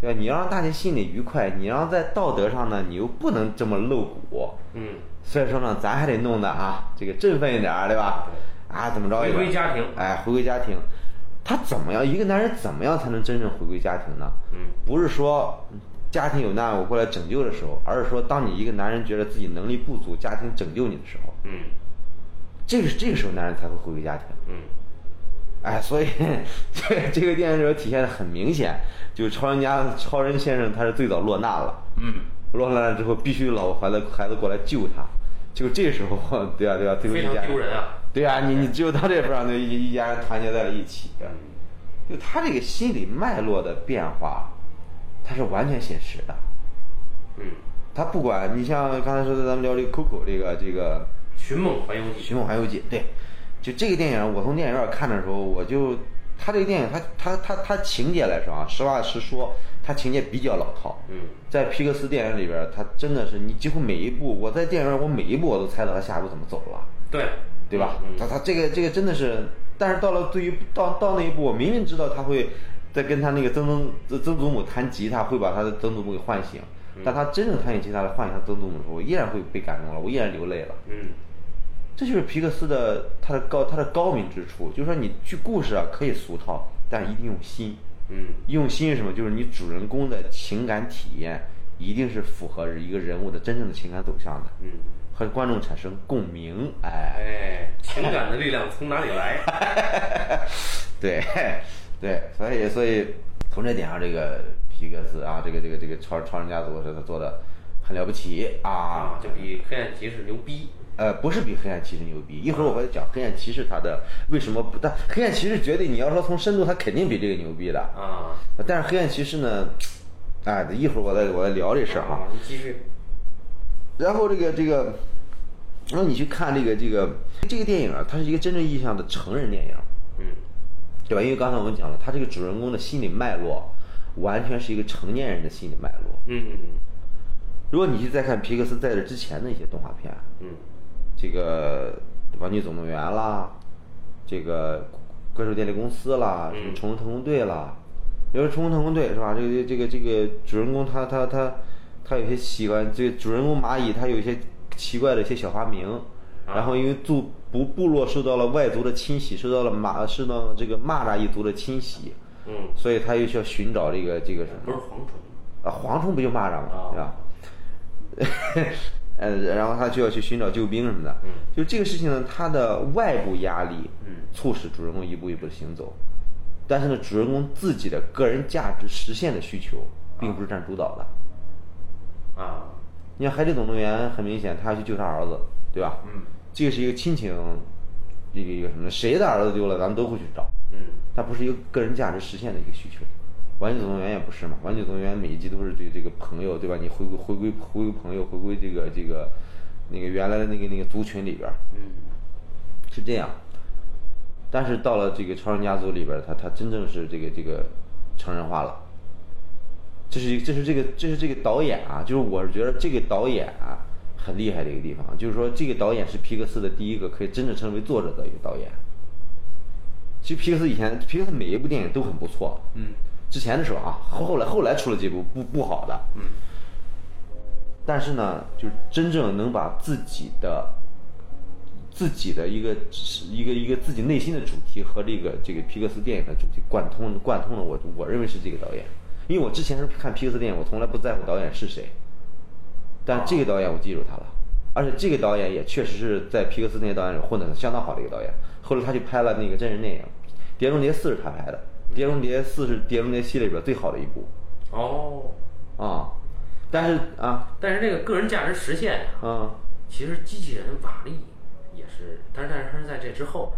对吧？你要让大家心里愉快，你要在道德上呢，你又不能这么露骨。嗯，所以说呢，咱还得弄得啊，这个振奋一点儿，对吧？啊，怎么着回归家庭哎，回归家庭，他怎么样？一个男人怎么样才能真正回归家庭呢？嗯，不是说家庭有难我过来拯救的时候，而是说当你一个男人觉得自己能力不足，家庭拯救你的时候，嗯这个这个时候男人才会回归家庭。嗯，哎，所以这这个电影里边体现的很明显，就是超人家超人先生他是最早落难了。嗯，落难了之后，必须老婆孩子孩子过来救他，就这时候，对啊对啊，最后一家丢人啊，对啊，你你只有到这份上，就一一家人团结在了一起。嗯就他这个心理脉络的变化，它是完全写实的。嗯，他不管你像刚才说的，咱们聊这个 Coco 这个这个《寻梦环游《记寻梦环游记》，对，就这个电影，我从电影院看的时候，我就他这个电影，他他他他情节来说啊，实话实说，他情节比较老套。嗯，在皮克斯电影里边，他真的是你几乎每一部，我在电影院我每一部我都猜到他下一步怎么走了。对，对吧？嗯他他这个这个真的是，但是到了对于到到那一步，我明明知道他会在跟他那个曾曾曾祖母弹吉他，会把他的曾祖母给唤醒，嗯但他真正弹起吉他来唤醒他曾祖母的时候，我依然会被感动了，我依然流泪了。嗯这就是皮克斯的他的高他的高明之处，就是说你剧故事啊可以俗套，但一定用心。嗯用心是什么？就是你主人公的情感体验一定是符合一个人物的真正的情感走向的，嗯，和观众产生共鸣。哎，哎，情感的力量从哪里来？对，对，所以所以从这点上，这个皮克斯啊，这个这个这个超超人家族是他做的很了不起啊啊，，就比黑暗骑士牛逼。呃，不是比黑暗骑士牛逼。一会儿我会讲黑暗骑士他的为什么不，但黑暗骑士绝对你要说从深度，他肯定比这个牛逼的。啊，但是黑暗骑士呢，哎，一会儿我再我再聊这事儿哈。啊，你继续。然后这个这个，然后你去看这个这个这个电影啊，它是一个真正意义上的成人电影。嗯对吧？因为刚才我们讲了，他这个主人公的心理脉络，完全是一个成年人的心理脉络。嗯嗯嗯如果你去再看皮克斯在这之前的一些动画片，嗯这个《玩具总动员》啦，这个《怪兽电力公司》啦，什么嗯《宠物特工队》啦，比如说《冲锋特工队》是吧？这个这个这个主人公他他他他有些喜欢，这个主人公蚂蚁他有一些奇怪的一些小发明，然后因为部部部落受到了外族的侵袭，受到了马受到了这个蚂蚱一族的侵袭，嗯，所以他又需要寻找这个这个什么不是蝗虫，啊，蝗虫不就蚂蚱吗？啊对吧？呃，然后他就要去寻找救兵什么的。嗯，就这个事情呢，他的外部压力，嗯，促使主人公一步一步的行走。但是呢，主人公自己的个人价值实现的需求，并不是占主导的。啊，你看《海底总动员》，很明显，他要去救他儿子，对吧？嗯，这个是一个亲情，一个一个什么？谁的儿子丢了，咱们都会去找。嗯，它不是一个个人价值实现的一个需求。玩具总动员也不是嘛，玩具总动员每一集都是对这个朋友，对吧？你回归回归回归朋友，回归这个这个那个原来的那个那个族群里边儿，嗯，是这样。但是到了这个超人家族里边儿，他他真正是这个这个成人化了。这是这是这个这是这个导演啊，就是我是觉得这个导演啊很厉害的一个地方，就是说这个导演是皮克斯的第一个可以真正成为作者的一个导演。其实皮克斯以前皮克斯每一部电影都很不错，嗯，之前的时候啊，后后来后来出了几部不不好的，嗯，但是呢，就是真正能把自己的自己的一个一个一个自己内心的主题和这个这个皮克斯电影的主题贯通贯通了我，我认为是这个导演，因为我之前是看皮克斯电影，我从来不在乎导演是谁，但这个导演我记住他了，而且这个导演也确实是在皮克斯那些导演里混得相当好的一个导演。后来他就拍了那个真人电影《碟中谍四》是他拍的，《碟中谍四》是《碟中谍》系列里边最好的一部哦，啊，但是啊但是这个个人价值实现呀、啊，其实机器人瓦力也是，但是但是它是在这之后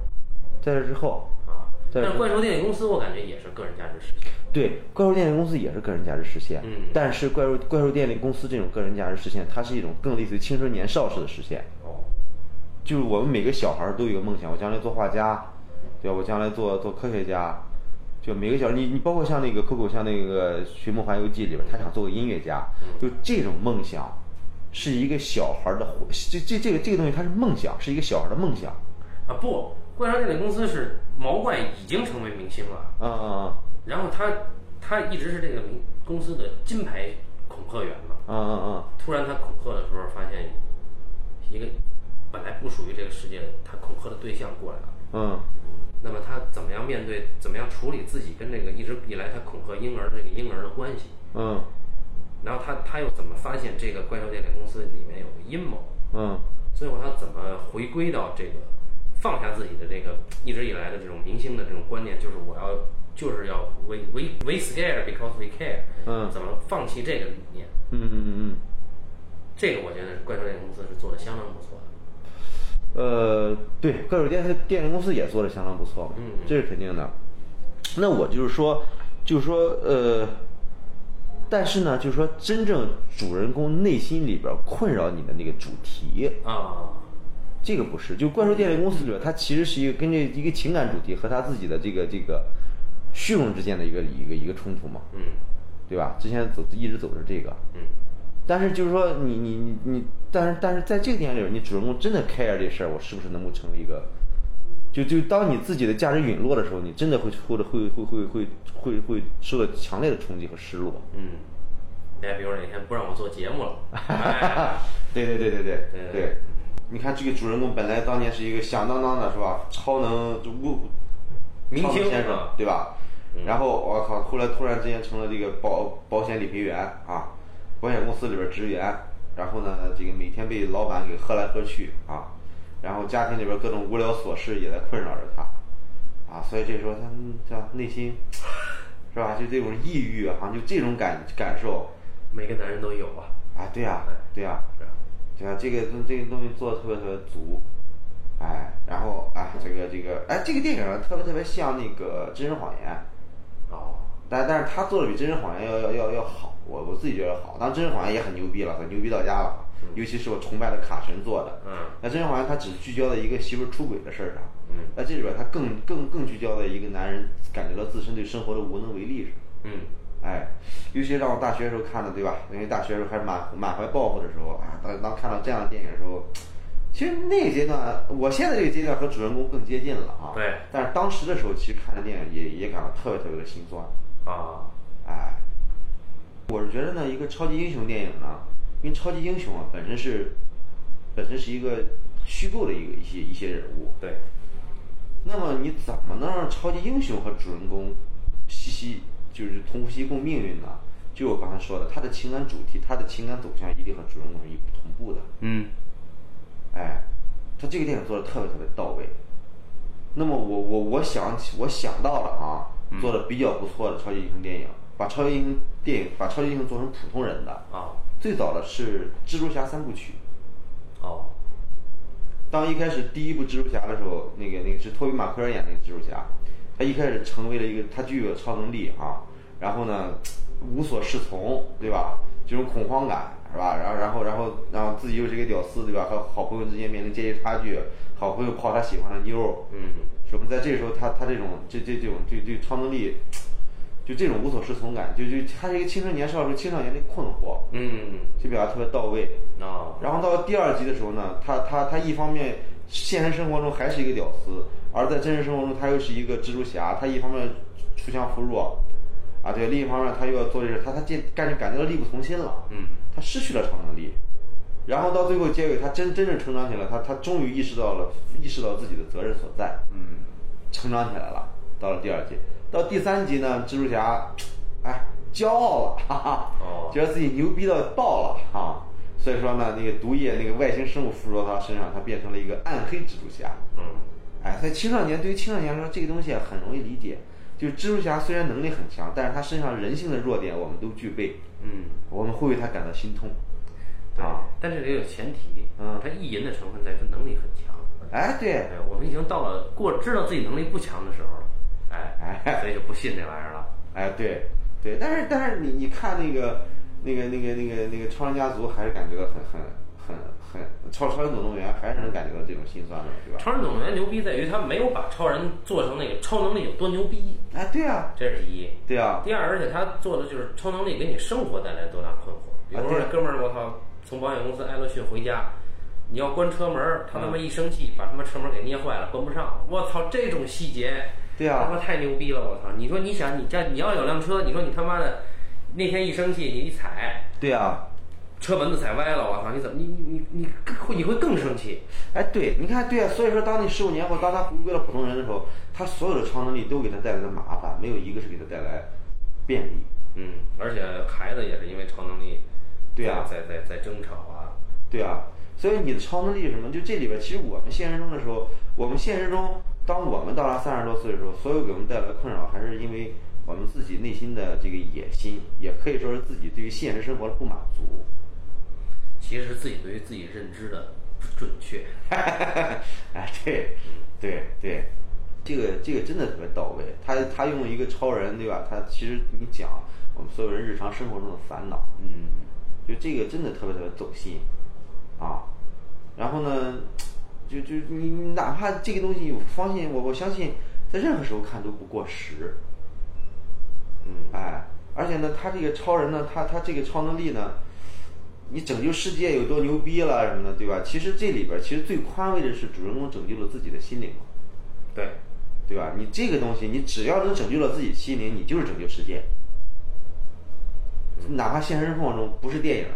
在这之后，啊。在但是怪兽电影公司我感觉也是个人价值实现。对怪兽电力公司也是个人价值实现，嗯但是怪兽怪兽电力公司这种个人价值实现，它是一种更类似于青春年少式的实现。哦，就是我们每个小孩儿都有一个梦想，我将来做画家，对吧？我将来做做科学家。就每个小孩，你你包括像那个 Coco，像那个《寻梦环游记》里边，他想做个音乐家，就这种梦想，是一个小孩儿的，这这这个这个东西，它是梦想，是一个小孩儿的梦想。啊不，怪兽电力公司是毛怪已经成为明星了，嗯嗯然后他他一直是这个公司的金牌恐吓员嘛。嗯嗯嗯突然他恐吓的时候，发现一个本来不属于这个世界他恐吓的对象过来了。嗯那么他怎么样面对，怎么样处理自己跟这个一直以来他恐吓婴儿的这个婴儿的关系？嗯然后他他又怎么发现这个怪兽电力公司里面有个阴谋？嗯最后他怎么回归到这个放下自己的这个一直以来的这种明星的这种观念，就是我要就是要 we we we scared because we care，嗯怎么放弃这个理念？嗯嗯嗯。这个我觉得怪兽电影公司是做的相当不错的。呃，对，怪兽电电影公司也做的相当不错嘛，嗯这是肯定的。那我就是说，就是说，呃，但是呢，就是说，真正主人公内心里边困扰你的那个主题，啊，这个不是，就怪兽电力公司里边，它其实是一个跟这一个情感主题和他自己的这个这个虚荣之间的一个一个一个冲突嘛，嗯。对吧？之前走一直走着这个，嗯。但是就是说你你你你，但是但是在这个电影里边，你主人公真的 care 这事儿，我是不是能够成为一个，就就当你自己的价值陨落的时候，你真的会或者会会会会会会受到强烈的冲击和失落。嗯。哎，比如哪天不让我做节目了，哎对对对对对对对，你看这个主人公本来当年是一个响当当的是吧，超能就无明星先生啊。对吧？然后我靠，后来突然之间成了这个保保险理赔员啊，保险公司里边职员，然后呢，这个每天被老板给喝来喝去啊，然后家庭里边各种无聊琐事也在困扰着他，啊，所以这时候他这样内心是吧，就这种抑郁啊，就这种感感受每个男人都有啊。啊，对呀、对呀、是吧对啊，这个这个东西做的特别特别足，哎，然后啊，这个这个哎，这个电影啊特别特别像那个《真人谎言》，哦，但但是他做的比《真人谎言》要要要要好，我我自己觉得好。当然，《真人谎言》也很牛逼了，很牛逼到家了，尤其是我崇拜的卡神做的。嗯那《真人谎言》他只聚焦在一个媳妇儿出轨的事儿上，嗯那这里边他更更更聚焦在一个男人感觉到自身对生活的无能为力上。嗯哎，尤其让我大学时候看的，对吧？因为大学时候还是满满怀抱负的时候啊，当当看到这样的电影的时候，其实那个阶段，我现在这个阶段和主人公更接近了啊。对。但是当时的时候，其实看的电影也也感到特别特别的心酸。啊，哎，我是觉得呢，一个超级英雄电影呢，因为超级英雄啊本身是本身是一个虚构的一个一些一些人物，对，那么你怎么能让超级英雄和主人公息息就是同呼吸共命运呢？就我刚才说的，他的情感主题、他的情感走向一定和主人公是一同步的。嗯，哎，他这个电影做的特别特别到位。那么我我我想起我想到了啊，做的比较不错的超级英雄电影，把超级英雄电影把超级英雄做成普通人的。啊，最早的是蜘蛛侠三部曲。哦，当一开始第一部蜘蛛侠的时候，那个那个是托比马奎尔演那个蜘蛛侠，他一开始成为了一个他具有超能力啊，然后呢无所适从，对吧？这种恐慌感是吧？然后然后然后然后自己又是一个屌丝，对吧？和好朋友之间面临阶级差距，好朋友泡他喜欢的妞儿，嗯，什么在这时候他他这种这这这种这这超能力，就这种无所适从感，就就他是一个青春年少时候青少年的困惑，嗯，就表达特别到位。啊，然后到第二集的时候呢，他他他一方面现实生活中还是一个屌丝，而在真实生活中他又是一个蜘蛛侠，他一方面出强扶弱，啊对，另一方面他又要做这事，他他这感觉感觉到力不从心了，嗯，他失去了超能力，然后到最后结尾他真真正成长起来，他他终于意识到了意识到自己的责任所在，嗯，成长起来了。到了第二集，到第三集呢，蜘蛛侠，哎，骄傲了，哈哈，哦觉得自己牛逼到爆了哈、所以说呢，那个毒液那个外星生物附着到他身上，他变成了一个暗黑蜘蛛侠。嗯，哎，在青少年对于青少年来说，这个东西啊很容易理解。就是蜘蛛侠虽然能力很强，但是他身上人性的弱点我们都具备，嗯，我们会为他感到心痛。对啊，但是也有前提，嗯他意淫的成分在于他能力很强。哎，对，哎，我们已经到了过知道自己能力不强的时候了，哎，哎所以就不信这玩意儿了。哎，对，对，但是但是你你看那个那个那个那个那个超人家族，还是感觉到很很很很超超人总动员，还是能感觉到这种心酸的，对吧？超人总动员牛逼在于他没有把超人做成那个超能力有多牛逼，哎，对啊，这是一。对啊，第二，而且他做的就是超能力给你生活带来多大困惑。比如说这哥们儿，我操，从保险公司艾乐逊回家，你要关车门，他他妈一生气，把他妈车门给捏坏了，关不上。我操，这种细节，对啊他妈太牛逼了！我操，你说你想你家你要有辆车，你说你他妈的那天一生气，你一踩对啊，车门子踩歪了，我操，你怎么你你你你会你会更生气？哎，对，你看，对啊，所以说，当你十五年后，当他回归了普通人的时候，他所有的超能力都给他带来了麻烦，没有一个是给他带来便利。嗯，而且孩子也是因为超能力，对啊在在在争吵啊，对啊，所以你的超能力是什么？就这里边，其实我们现实中的时候，我们现实中，当我们到达三十多岁的时候，所有给我们带来的困扰，还是因为我们自己内心的这个野心，也可以说是自己对于现实生活的不满足。其实是自己对于自己认知的不准确。哎，对，对对，这个这个真的特别到位。他他用一个超人，对吧？他其实你讲我们所有人日常生活中的烦恼，嗯，就这个真的特别特别走心啊。然后呢，就就你你哪怕这个东西，我相信我我相信在任何时候看都不过时。嗯，哎，而且呢，他这个超人呢，他他这个超能力呢，你拯救世界有多牛逼了什么的，对吧？其实这里边其实最宽慰的是主人公拯救了自己的心灵嘛。对，对吧？你这个东西，你只要能拯救了自己心灵，你就是拯救世界。哪怕现实生活中不是电影，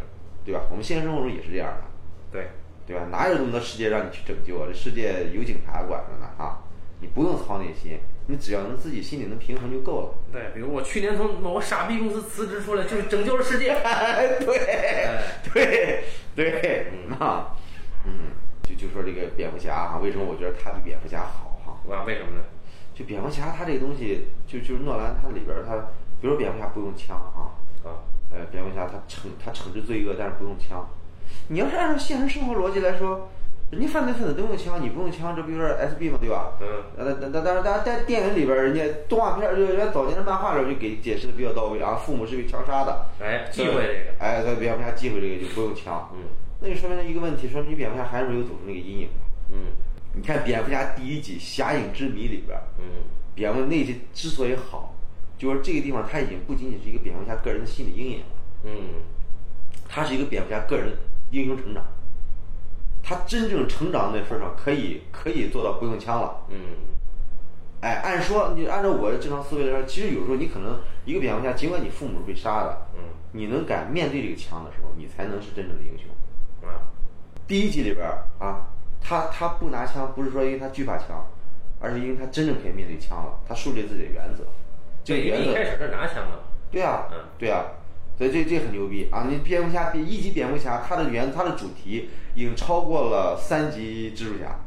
对吧？我们现实生活中也是这样的，对，对吧？哪有这么多世界让你去拯救啊？这世界有警察管着呢啊！你不用操那心，你只要能自己心里能平衡就够了。对，比如我去年从某个傻逼公司辞职出来，就是拯救了世界。哎，对，对，对，嗯啊，嗯，就就说这个蝙蝠侠啊，为什么我觉得他比蝙蝠侠好哈？哇，为什么呢？就蝙蝠侠他这个东西，就就是诺兰他里边儿他，比如说蝙蝠侠不用枪啊，啊，呃，蝙蝠侠他惩他惩治罪恶，但是不用枪。你要是按照现实生活逻辑来说，人家犯罪分子都用枪，你不用枪，这不就是 SB 吗？对吧？嗯，呃，但但但是但在电影里边儿，人家动画片儿就人家早年的漫画里就给解释的比较到位啊，父母是被枪杀的，哎，忌讳这个。哎，对蝙蝠侠忌讳这个就不用枪。嗯那就说明了一个问题，说明蝙蝠侠还是没有走出那个阴影。嗯你看蝙蝠侠第一集《侠影之谜》里边儿，嗯蝙蝠那些之所以好，就是这个地方它已经不仅仅是一个蝙蝠侠个人的心理阴影了，嗯它是一个蝙蝠侠个人英雄成长。他真正成长那份儿上，可以可以做到不用枪了。嗯哎，按说你按照我的正常思维来说，其实有时候你可能一个蝙蝠侠，尽管你父母是被杀的，嗯，你能敢面对这个枪的时候，你才能是真正的英雄。啊，第一集里边儿啊，他他不拿枪，不是说因为他惧怕枪，而是因为他真正可以面对枪了，他树立自己的原则。这对，个原则一开始是拿枪的，对啊嗯，对啊，所以这这很牛逼啊！你蝙蝠侠第一集蝙蝠侠，它的原它的主题已经超过了三级蜘蛛侠，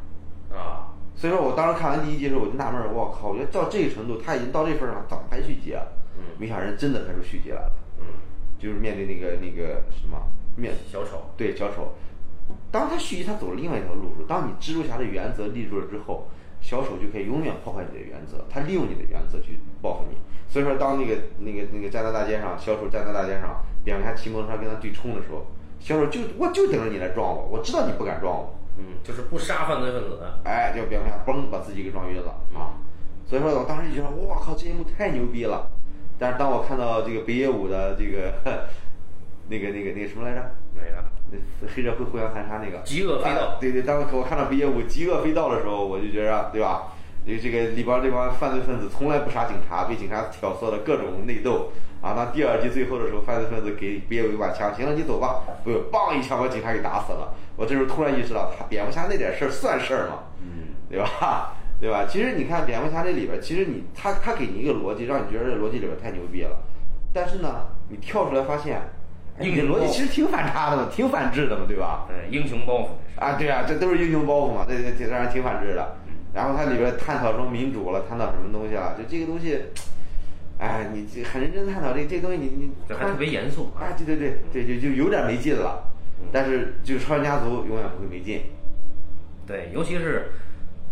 啊，所以说我当时看完第一集的时候，我就纳闷儿，我靠，我觉得到这个程度，他已经到这份儿上，怎么拍续集啊？嗯没想到人真的拍出续集来了，嗯，就是面对那个那个什么面小丑，对小丑，当他续集他走了另外一条路数，当你蜘蛛侠的原则立住了之后，小丑就可以永远破坏你的原则，他利用你的原则去报复你。所以说，当那个那个那个站在大街上，小丑站在大街上，蝙蝠侠骑摩托车跟他对冲的时候，小丑就我就等着你来撞我，我知道你不敢撞我，嗯，就是不杀犯罪分子，哎，就蝙蝠侠嘣把自己给撞晕了啊！所以说我当时就觉得，哇靠，这一幕太牛逼了。但是当我看到这个北野武的这个 那个那个那个什么来着？哪个？那黑社会互相残杀那个极恶飞盗啊对对，当我看到毕业武极恶飞盗的时候，我就觉着，对吧？因为这个里边这帮犯罪分子从来不杀警察，被警察挑唆的各种内斗啊。那第二集最后的时候，犯罪分子给毕业武一把枪，行了，你走吧，不，梆一枪把警察给打死了。我这时候突然意识到，他蝙蝠侠那点事儿算事儿吗？嗯，对吧？对吧？其实你看蝙蝠侠这里边，其实你他他给你一个逻辑，让你觉得这逻辑里边太牛逼了。但是呢，你跳出来发现，哎你的逻辑其实挺反差的嘛，挺反制的嘛，对吧？对，英雄包袱，啊，对啊，这都是英雄包袱嘛，这这这当然挺反制的。然后它里边探讨什么民主了，探讨什么东西了，就这个东西，哎，你这很认真探讨这这东西，你你这还特别严肃啊，对对对对，就就有点没劲了。但是就超人家族永远不会没劲。对，尤其是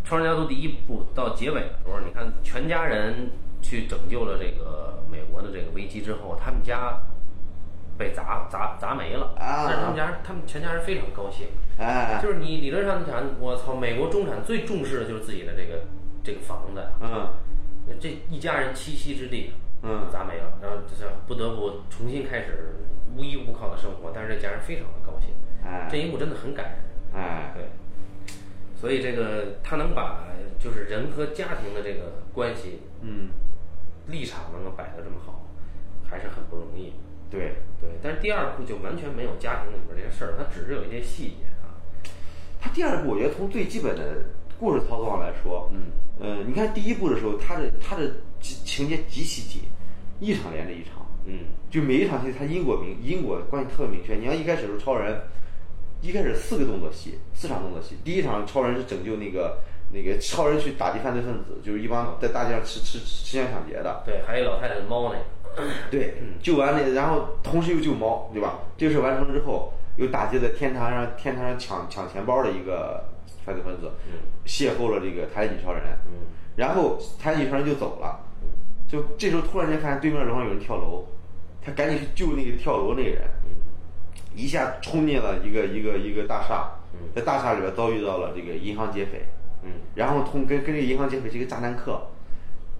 《超人家族》第一部到结尾的时候，你看全家人去拯救了这个美国的这个危机之后，他们家被砸砸砸没了，啊但是他们家他们全家人非常高兴。哎，就是你理论上讲，我操，美国中产最重视的就是自己的这个这个房子，嗯这一家人栖息之地，嗯砸没了，然后就是不得不重新开始无依无靠的生活，但是这家人非常的高兴，哎这一幕真的很感人。哎，对，所以这个他能把就是人和家庭的这个关系嗯，立场能够摆得这么好，还是很不容易。对，对，但是第二部就完全没有家庭里边这些事儿，它只是有一些细节啊。它第二部我觉得从最基本的故事操作上来说，嗯，呃，你看第一部的时候，它的它的情情节极其紧，一场连着一场，嗯就每一场戏它因果明因果关系特别明确。你像一开始的时候，超人一开始四个动作戏，四场动作戏。第一场超人是拯救那个那个超人去打击犯罪分子，就是一帮在大街上吃吃吃香抢劫的，对，还有老太太的猫那个，对，救完那，然后同时又救猫，对吧？这个事完成之后，又打击了天堂上天堂上抢抢钱包的一个犯罪分子，嗯。邂逅了这个台女超人，嗯。然后台女超人就走了，就这时候突然间看见对面楼上有人跳楼，他赶紧去救那个跳楼那个人，嗯。一下冲进了一个一个一个大厦嗯，在大厦里边遭遇到了这个银行劫匪，嗯。然后通跟跟这个银行劫匪是一个炸弹客，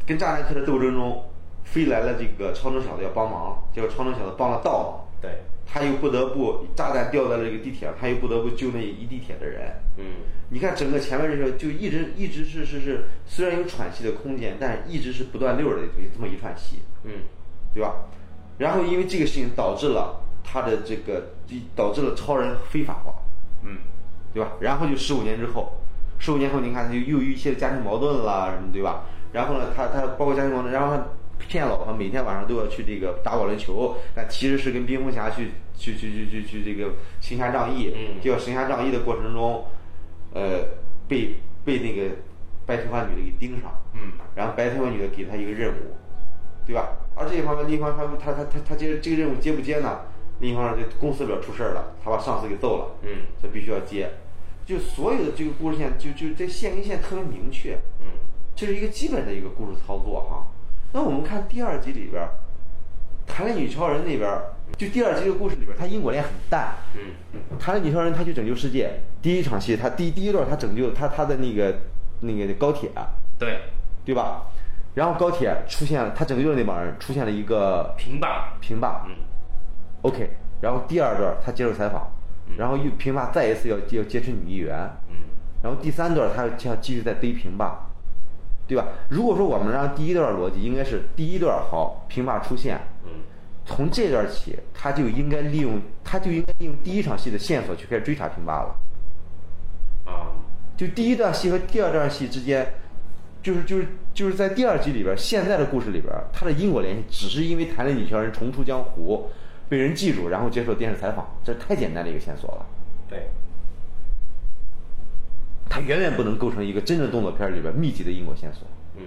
跟炸弹客的斗争中，飞来了这个超能小子要帮忙，结果超能小子帮了倒忙，对，他又不得不炸弹掉在了这个地铁上，他又不得不救那一地铁的人。嗯你看整个前面这个就一直一直是是是，虽然有喘息的空间，但是一直是不断溜的这么一串戏，嗯对吧？然后因为这个事情导致了他的这个导致了超人非法化，嗯对吧？然后就十五年之后，十五年后，你看他又又有一些家庭矛盾啦什么，对吧？然后呢，他他包括家庭矛盾，然后他骗老婆每天晚上都要去这个打保龄球，但其实是跟冰封侠去去去去去去这个行侠仗义。嗯结果行侠仗义的过程中，呃，被被那个白头发女的给盯上，嗯然后白头发女的给他一个任务，对吧？而这一方面，另一方面他他他他接这个任务接不接呢？另一方面，这公司里边出事儿了，他把上司给揍了，嗯所以必须要接。就所有的这个故事线，就就这线跟线特别明确，嗯这是一个基本的一个故事操作哈。那我们看第二集里边，弹力女超人那边，就第二集的故事里边，它因果链很淡。嗯。弹力女超人她去拯救世界，第一场戏她第第一段她拯救她她的那个那个高铁，对，对吧？然后高铁出现了，她拯救的那帮人出现了一个平霸，平霸，嗯。OK，然后第二段他接受采访，然后又平霸再一次要要劫持女议员，嗯。然后第三段他要继续再逮平霸，对吧？如果说我们让第一段逻辑应该是第一段好，平坝出现，嗯从这段起，他就应该利用，他就应该利用第一场戏的线索去开始追查平坝了。啊就第一段戏和第二段戏之间，就是就是就是在第二集里边，现在的故事里边，它的因果联系只是因为谭了女强人重出江湖，被人记住，然后接受电视采访，这太简单的一个线索了。对，它远远不能构成一个真正动作片里边密集的因果线索嗯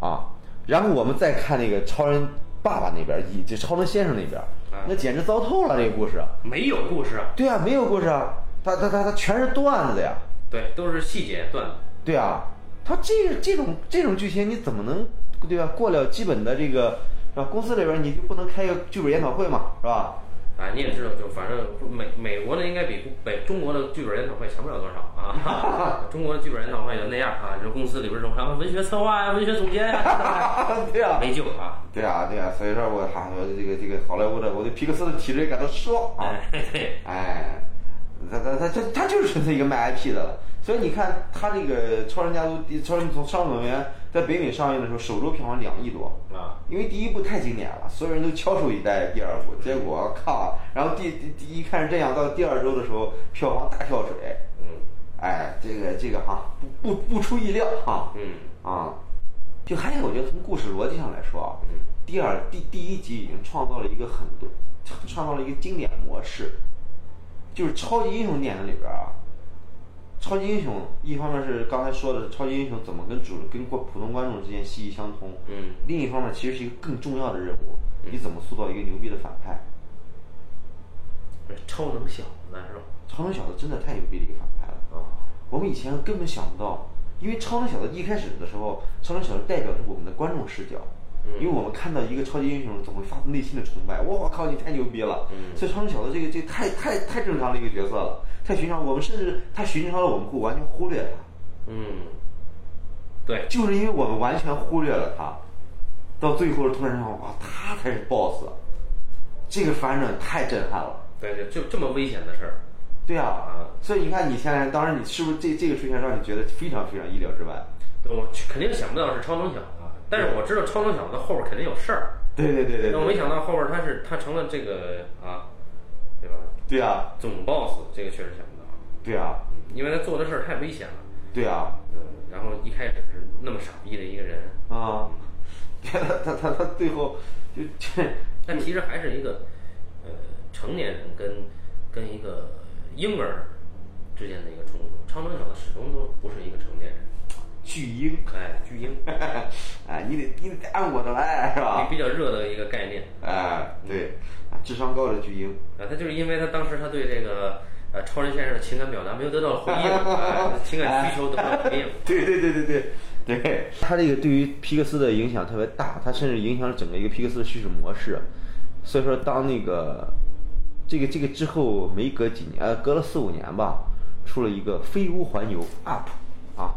啊。然后我们再看那个超人爸爸那边，以就超人先生那边啊，那简直糟透了这个故事。没有故事啊，对啊，没有故事啊，他他他他全是段子呀。对，都是细节段子。对啊，他这这种这种剧情你怎么能对吧？过了基本的这个是吧？公司里边你就不能开个剧本研讨会嘛，是吧？啊，你也知道，就反正美美国的应该比北中国的剧本研讨会强不了多少啊。中国的剧本研讨会就那样啊，这公司里边这种什么文学策划呀、文学总监呀，对啊，没救啊。对啊，对啊，所以说我哈，我这个这个好莱坞的，我对皮克斯的体制也感到失望啊。哎，对，哎，他他他他他就是纯粹一个卖 IP 的了。所以你看，他这个《超人家族》《超人从超人总动员》在北美上映的时候，首周票房两亿多。啊，因为第一部太经典了，所有人都翘首以待第二部，结果靠，然后第第第一看是这样，到第二周的时候票房大跳水，嗯哎，这个这个哈不不不出意料哈嗯啊，就还有我觉得从故事逻辑上来说啊，嗯第二第第一集已经创造了一个很多，创造了一个经典模式，就是超级英雄电影里边啊，超级英雄一方面是刚才说的超级英雄怎么跟主跟过普通观众之间息息相通，嗯另一方面其实是一个更重要的任务，你怎么塑造一个牛逼的反派？这超能小子是吧？超能小子真的太牛逼的一个反派了。啊，我们以前根本想不到，因为超能小子一开始的时候，超能小子代表着我们的观众视角，嗯因为我们看到一个超级英雄，总会发自内心的崇拜。我靠，你太牛逼了！嗯所以超能小子这个这个太太太正常的一个角色了，太寻常。我们甚至他寻常了，我们会完全忽略他，嗯，对，就是因为我们完全忽略了他，到最后突然上哇，他才是 BOSS，这个反转太震撼了。对对，就这么危险的事儿，对啊啊，所以你看，你现在当然你是不是这这个出现让你觉得非常非常意料之外？我肯定想不到是超能小子，但是我知道超能小子后边肯定有事儿，对对对对但我没，想到后边他是他成了这个啊，对吧？对啊。总 boss 这个确实想不到，对啊。嗯因为他做的事儿太危险了，对啊。嗯，然后一开始是那么傻逼的一个人，啊！他他他他最后就这 但其实还是一个呃成年人跟跟一个婴儿之间的一个冲突。超能小子始终都不是一个成年人，巨婴，哎，巨婴，哎，你得你得按我的来是吧？比较热的一个概念哎，对，智商高的巨婴，啊。他就是因为他当时他对这个呃超人先生的情感表达没有得到回应，啊情感需求得不到回应。对对对对对对，他这个对于皮克斯的影响特别大，他甚至影响了整个一个皮克斯的叙事模式。所以说，当那个这个这个之后没隔几年，呃，隔了四五年吧，出了一个《飞屋环游》UP 啊，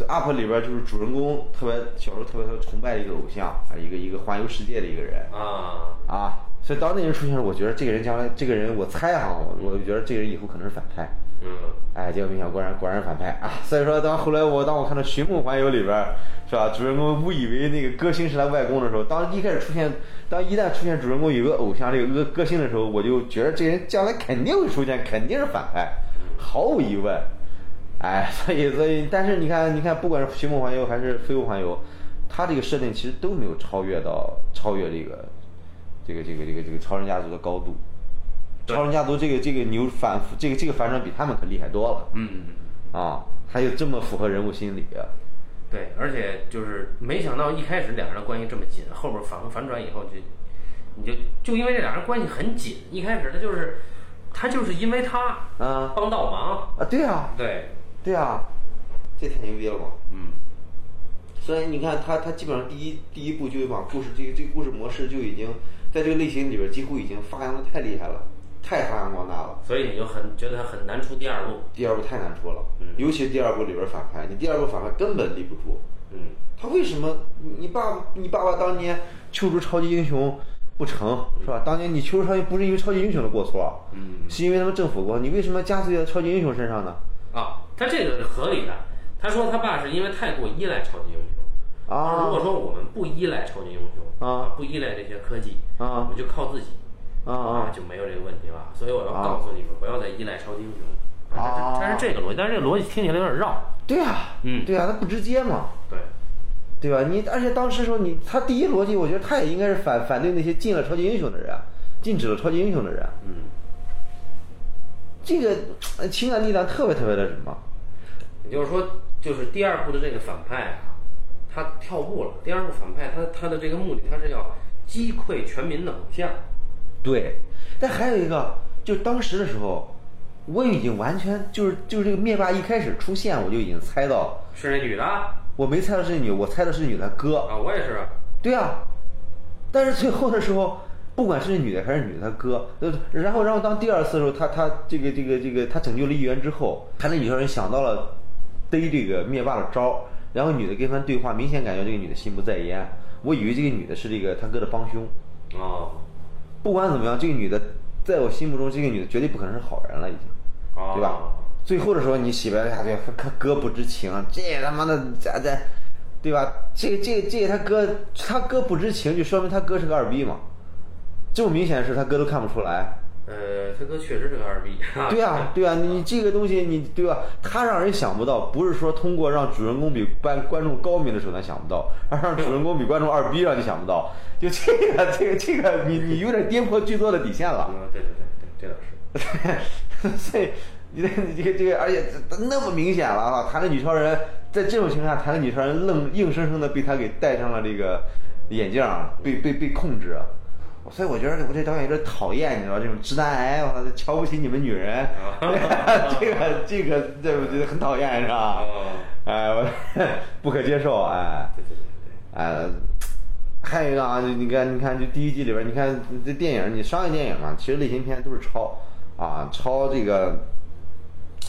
这 UP 里边就是主人公特别小时候特别特别崇拜的一个偶像，啊，一个一个环游世界的一个人啊，啊。所以当那人出现了，我觉得这个人将来，这个人我猜哈，我我觉得这个人以后可能是反派。嗯，哎，结果没想到果然果然反派啊！所以说，当后来我当我看到《寻梦环游》里边儿，是吧？主人公误以为那个歌星是他外公的时候，当一开始出现，当一旦出现主人公有个偶像这个歌歌星的时候，我就觉得这人将来肯定会出现，肯定是反派，毫无疑问。哎，所以所以，但是你看，你看，不管是《寻梦环游》还是《飞屋环游》，它这个设定其实都没有超越到超越这个这个这个这个这个超人家族的高度。超人家族这个这个牛反这个这个反转比他们可厉害多了嗯，啊！还有这么符合人物心理，对，而且就是没想到一开始两人的关系这么紧，后边反反转以后就，你就就因为这俩人关系很紧，一开始他就是他就是因为他啊帮倒忙，啊，对啊，对，对啊，这太牛逼了嘛！嗯，所以你看他他基本上第一第一步就把故事这个这个故事模式就已经在这个类型里边几乎已经发扬的太厉害了，太发扬光大了。所以你就很觉得他很难出第二部，第二部太难出了，嗯尤其是第二部里边反派，你第二部反派根本立不住。嗯，他为什么？你爸你爸爸当年求助超级英雄不成是吧？当年你求助超级不是因为超级英雄的过错，嗯是因为他们政府过，你为什么加罪在超级英雄身上呢？啊，他这个是合理的，他说他爸是因为太过依赖超级英雄。啊如果说我们不依赖超级英雄啊，不依赖这些科技，啊我们就靠自己啊啊就没有这个问题了。所以我要啊告诉你们，不要再依赖超级英雄。啊但是这个逻辑，但是这个逻辑听起来有点绕。对啊，嗯对啊，他不直接嘛，对，对吧？你而且当时说你，他第一逻辑，我觉得他也应该是反反对那些禁了超级英雄的人，禁止了超级英雄的人，嗯，这个呃情感力量特别特别的什么？也就是说，就是第二部的这个反派啊，他跳步了。第二部反派他他的这个目的，他是要击溃全民的偶像。对，但还有一个，就当时的时候，我已经完全就是就是这个灭霸一开始出现，我就已经猜到，是那女的啊，我没猜到是女，我猜的是女的哥啊。我也是。对啊，但是最后的时候，不管是女的还是女的，他哥，呃，然后然后当第二次的时候，他他这个这个这个他拯救了议员之后，他那女超人想到了逮这个灭霸的招儿，然后女的跟他对话，明显感觉这个女的心不在焉，我以为这个女的是这个他哥的帮凶。哦不管怎么样，这个女的在我心目中，这个女的绝对不可能是好人了，已经，哦，对吧？最后的时候你洗白了下去，他哥不知情，这他妈的这这，对吧？这个这个这个他哥他哥不知情，就说明他哥是个二逼嘛。这么明显的事，他哥都看不出来。呃，他哥确实是个二逼。对啊，对啊，你这个东西你对吧？他让人想不到，不是说通过让主人公比观观众高明的手段想不到，而让主人公比观众二逼让你想不到。就这个这个这个，你你有点颠破剧作的底线了。嗯，对对对对，这倒是。所以你这你这个这个，而且那么明显了啊！谈的女超人在这种情况下，谈的女超人愣硬生生的被他给戴上了这个眼镜儿，被被被控制。所以我觉得我这导演有点讨厌，你知道这种直男癌，我操，瞧不起你们女人，这个这个对我觉得很讨厌，是吧？哦，哎，我 不可接受，哎。对对对对。哎，还有一个啊，你看，你看，就第一季里边，你看这电影，你商业电影嘛，其实类型片都是抄啊，抄这个，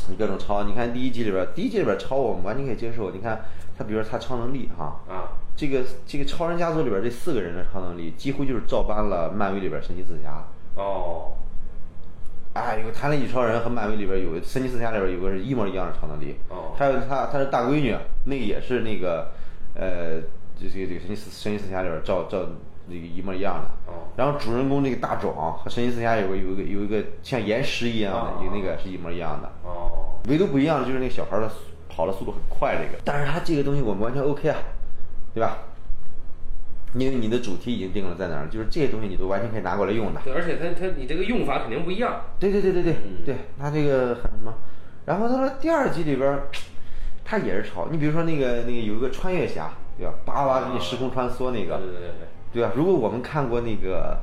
你各种抄。你看第一季里边，第一季里边抄我们完全可以接受。你看他，比如说他超能力哈、啊，这个这个超人家族里边这四个人的超能力，几乎就是照搬了漫威里边神奇四侠。哦，哎，有他那女超人和漫威里边有个神奇四侠里边有个是一模一样的超能力，哦还有他他的大闺女，那个也是那个，呃，这这个这个神奇四神奇四侠里边照照那个一模一样的。哦然后主人公那个大壮和神奇四侠有个有一个有一个像岩石一样的，哦有那个是一模一样的，哦，唯独不一样的就是那个小孩的速跑的速度很快，这个。但是它这个东西我们完全 OK 啊，对吧？因为你的主题已经定了在哪儿，就是这些东西你都完全可以拿过来用的。对，而且它它你这个用法肯定不一样。对对对对对、嗯对，它这个很什么？然后他说第二集里边儿，他也是抄。你比如说那个那个有一个穿越侠，对吧？叭叭给你时空穿梭那个，对对对对对吧？如果我们看过那个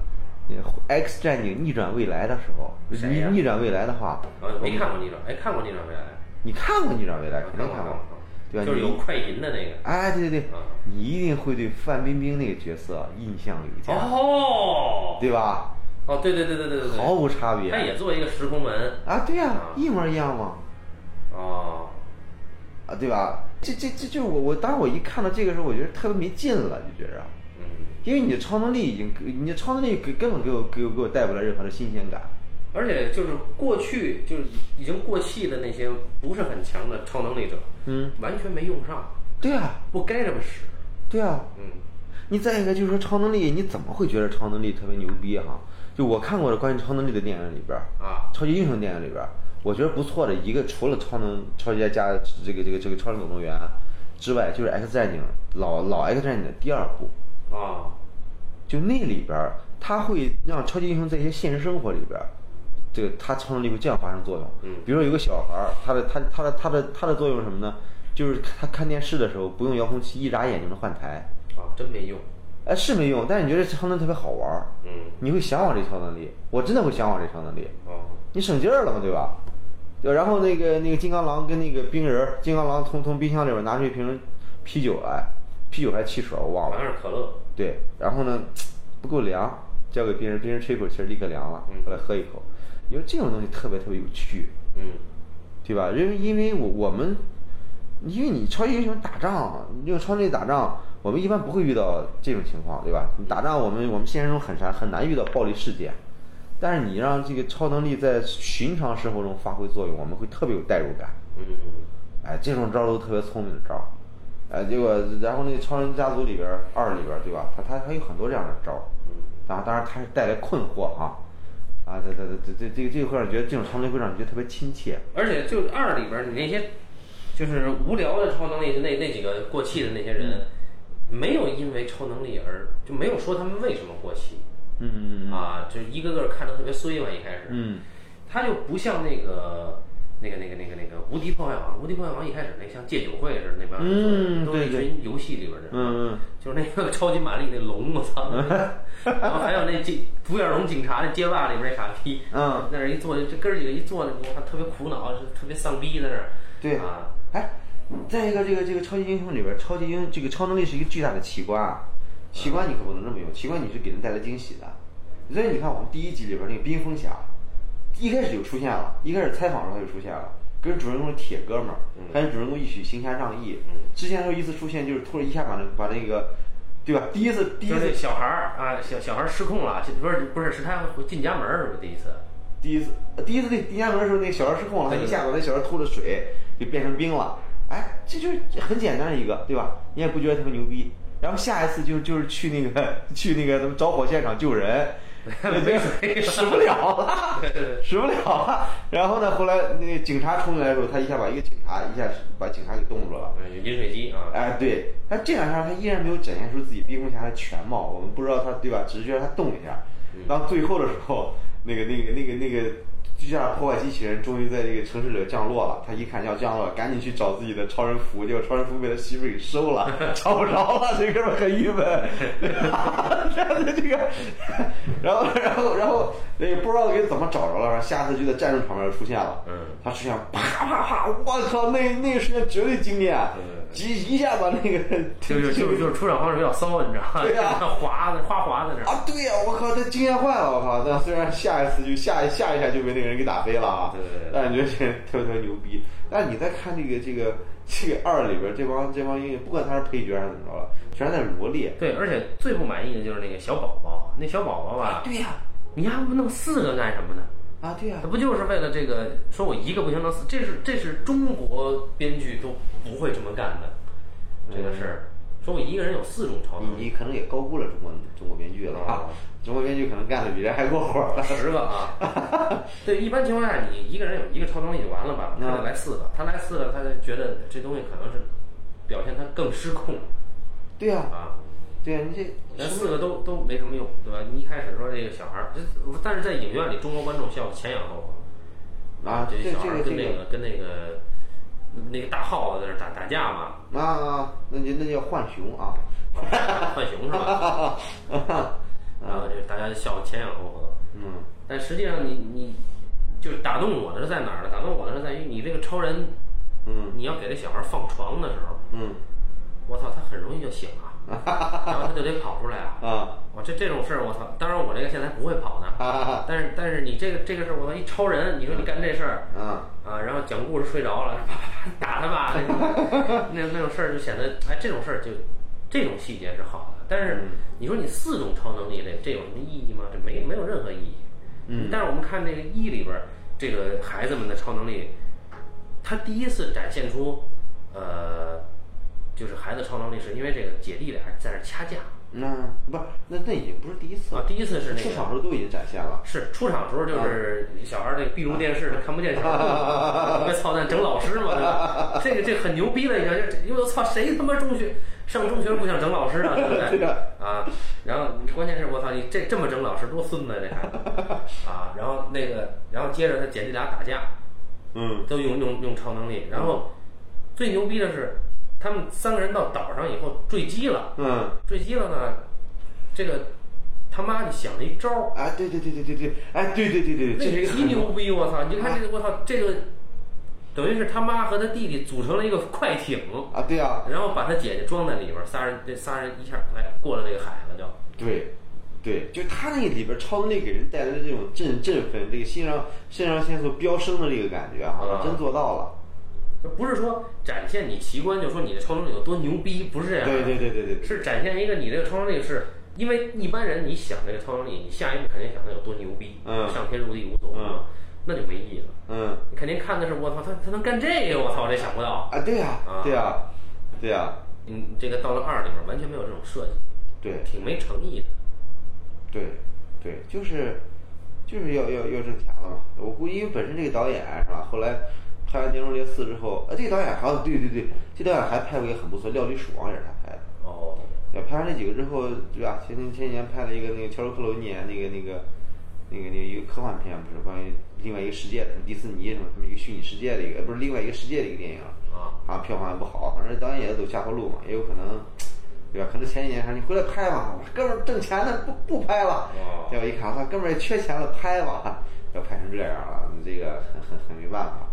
《X 战警：逆转未来》的时候，逆逆转未来的话，没看过逆转，哎，看过逆转未来。你看过逆转未来，肯定看看过，对吧？就是有快银的那个。哎，对对对，啊你一定会对范冰冰那个角色印象有加，哦，对吧？哦，对对对对对对对，毫无差别他也做一个时空门。啊，对呀、啊一模一样嘛。哦，啊，对吧？这这这就是我我当时我一看到这个时候，我觉得特别没劲了，就觉着，嗯，因为你的超能力已经，你的超能力根根本给我给我给我带不来任何的新鲜感。而且就是过去就是已经过气的那些不是很强的超能力者，嗯，完全没用上，对啊，不该这么使。对啊。嗯，你再一个就是说超能力，你怎么会觉得超能力特别牛逼哈？就我看过的关于超能力的电影里边儿，啊，超级英雄电影里边儿，我觉得不错的一个，除了超能超级加这个这个这个超人总动员之外，就是 X 战警老老 X 战警的第二部，啊，就那里边儿，它会让超级英雄在一些现实生活里边儿，这个他超能力会这样发生作用。嗯比如说有个小孩儿，他的他他的他的他的作用是什么呢？就是他看电视的时候不用遥控器，一眨眼就能换台。啊，真没用。哎，是没用，但是你觉得这超能力特别好玩儿，嗯，你会向往这超能力。我真的会向往这超能力，哦，你省劲儿了嘛，对吧？对，然后那个那个金刚狼跟那个冰人儿，金刚狼从从冰箱里边拿出一瓶啤酒来，啤酒还是汽水儿我忘了。好像是可乐。对，然后呢，不够凉，交给别人，别人吹口气儿立刻凉了嗯，后来喝一口，因为这种东西特别特别有趣，嗯，对吧？因为因为我我们，因为你超级英雄打仗，用超能力打仗，我们一般不会遇到这种情况，对吧？你打仗，我们我们现实中很难很难遇到暴力事件，但是你让这个超能力在寻常生活中发挥作用，我们会特别有代入感。嗯，哎，这种招儿都特别聪明的招儿，哎，结果然后那个超人家族里边儿二里边儿对吧？他他还有很多这样的招儿，当然当然他是带来困惑哈，啊，这这这这这个这个会让你觉得这种超能力会让你觉得特别亲切，而且就二里边儿你那些就是无聊的超能力的那那几个过气的那些人，没有因为超能力而就没有说他们为什么过气嗯啊，就一个个看着特别衰嘛一开始，嗯。他就不像那个。那个、那个、那个、那个《无敌破坏王》，《无敌破坏王》一开始那像戒酒会似的那帮人做的，都是一群游戏里边的嗯，嗯就是那个 超级玛丽那龙，我操！然后还有那警独眼龙警察那街霸里边那傻逼，嗯，在那儿一坐，这哥儿几个一坐那，我看特别苦恼，是特别丧逼在那儿。对啊，哎，再一个这个这个超级英雄里边，超级英这个超能力是一个巨大的奇观啊，奇观你可不能这么用，奇观你是给人带来惊喜的，所以你看我们第一集里边那个冰封侠，一开始就出现了，一开始采访的时候他就出现了。跟主人公是铁哥们儿，还跟主人公一起行侠仗义。之前的时候一次出现就是突然一下把那把那个，对吧？第一次第一次小孩儿啊，小小孩儿失控了，不是不是是他进家门儿是不是第一次？第一次，呃第一次那进家门的时候，那个小孩失控了，他一下把那小孩吐了水，就变成冰了。哎，这就是很简单的一个，对吧？你也不觉得特别牛逼。然后下一次就就是去那个去那个咱们着火现场救人，没水 使不了了，使不了了。然后呢，后来那个警察冲进来的时候，他一下把一个警察一下把警察给冻住了。嗯，有饮水机啊。哎，对，但这两下他依然没有展现出自己冰封侠的全貌，我们不知道他对吧？只是觉得他动一下。到最后的时候，那个那个那个那个巨大的破坏机器人终于在这个城市里降落了。他一看要降落了，赶紧去找自己的超人服，结果超人服被他媳妇给收了，找不着了，这哥们很郁闷。这样的这个，然后然后然后那不知道给怎么找着了，然后下次就在战争场面出现了。嗯，他出现啪啪啪，我靠，那那个瞬间绝对惊艳，一一下把那个 就就就就是出场方式比较骚，你知道吗？对呀 滑的花滑的那儿。啊，对呀、我靠，他惊艳坏了，我靠！但虽然下一次就下一下一下就被那个人给打飞了啊，对对对但是觉得这特别特别牛逼。但你再看这个这个这个二里边这帮这帮英雄，不管他是配角还是怎么着了，全是在罗列。对，而且最不满意的就是那个小宝宝，那小宝宝吧，对呀、你还不弄四个干什么呢？啊，对呀、他不就是为了这个？说我一个不行能死，这是这是中国编剧都不会这么干的，这个事儿。说我一个人有四种超能力，你你可能也高估了中国中国编剧了啊，中国编剧可能干的比这还过火了。十个啊。对，一般情况下你一个人有一个超能力就完了吧？他得来四个，他来四个，他就觉得这东西可能是表现他更失控对呀、啊。对呀、你这那四个都都没什么用，对吧？你一开始说这个小孩儿，这但是在影院里，中国观众笑得前仰后合啊，这这小孩儿跟那个跟那个那个大耗子在那打打架嘛，啊啊，那就那叫浣熊啊。浣熊是吧？然后这大家笑得前仰后合。嗯但实际上你你就是打动我的是在哪儿呢？打动我的是在于你这个超人，嗯你要给这小孩放床的时候，嗯我操，他很容易就醒了，然后他就得跑出来啊。啊我这这种事儿，我操！当然我这个现在不会跑呢，啊但是但是你这个这个事儿，我操，一超人，你说你干这事儿啊啊，然后讲故事睡着了，啪啪啪打他吧，那那种事儿就显得哎，这种事儿就这种细节是好的。但是你说你四种超能力这这有什么意义吗？这没没有任何意义。嗯但是我们看这个一里边儿，这个孩子们的超能力，他第一次展现出，呃，就是孩子超能力是因为这个姐弟俩在那掐架那不是那那已经不是第一次了，，啊第一次是那出个场时候都已经展现了。是出场时候就是小孩儿那个闭路电视看不见小孩儿，别操蛋整老师嘛，对吧？这个这很牛逼了，你看这因为我操谁他妈中学上中学不想整老师啊，对不对？啊，然后关键是我操你这这么整老师多孙子这孩子 啊，然后那个然后接着他姐弟俩打架，嗯都用用用超能力，然后最牛逼的是他们三个人到岛上以后坠机了，嗯坠机了呢，这个他妈就想了一招儿。哎，对对对对对对，哎，对对对对，那这是一个很极牛逼！我操！你就看这个，我操，这个等于是他妈和他弟弟组成了一个快艇，啊，对啊，然后把他姐姐装在里边儿，仨人这仨人一下哎过了这个海了就。对，对，就他那里边超能力给人带来的这种振振奋，这个肾上肾上腺素飙升的这个感觉啊，啊真做到了。就不是说展现你奇观，就说你的超能力有多牛逼，不是这样的。对对对对对对，是展现一个你这个超能力是，因为一般人你想这个超能力，你下一步肯定想他有多牛逼，嗯上天入地无所不能，嗯那就没意义了。嗯你肯定看的是我操，他他能干这个，我操，这想不到。啊，对呀、啊对呀、对呀、嗯，这个到了二里面完全没有这种设计，对挺没诚意的。对对，就是就是要要要挣钱了嘛。我估计因为本身这个导演是吧，后来拍完《碟中谍四》之后，啊，这个导演好像对对对，这导演还拍过一个很不错，《料理鼠王》也是他拍的。哦，对，拍完这几个之后，对吧？前前前年拍了一个那个乔治克鲁尼那个那个那个那个一个科幻片，不是关于另外一个世界的，迪士尼什么他们一个虚拟世界的一个，不是另外一个世界的一个电影，啊，好像票房也不好，反正导演也走下坡路嘛，也有可能，对吧？可能前几年说你回来拍吧，哥们儿挣钱呢，不不拍了。哦结果一看，哥们儿也缺钱了，拍吧，要拍成这样了，你这个很很很没办法。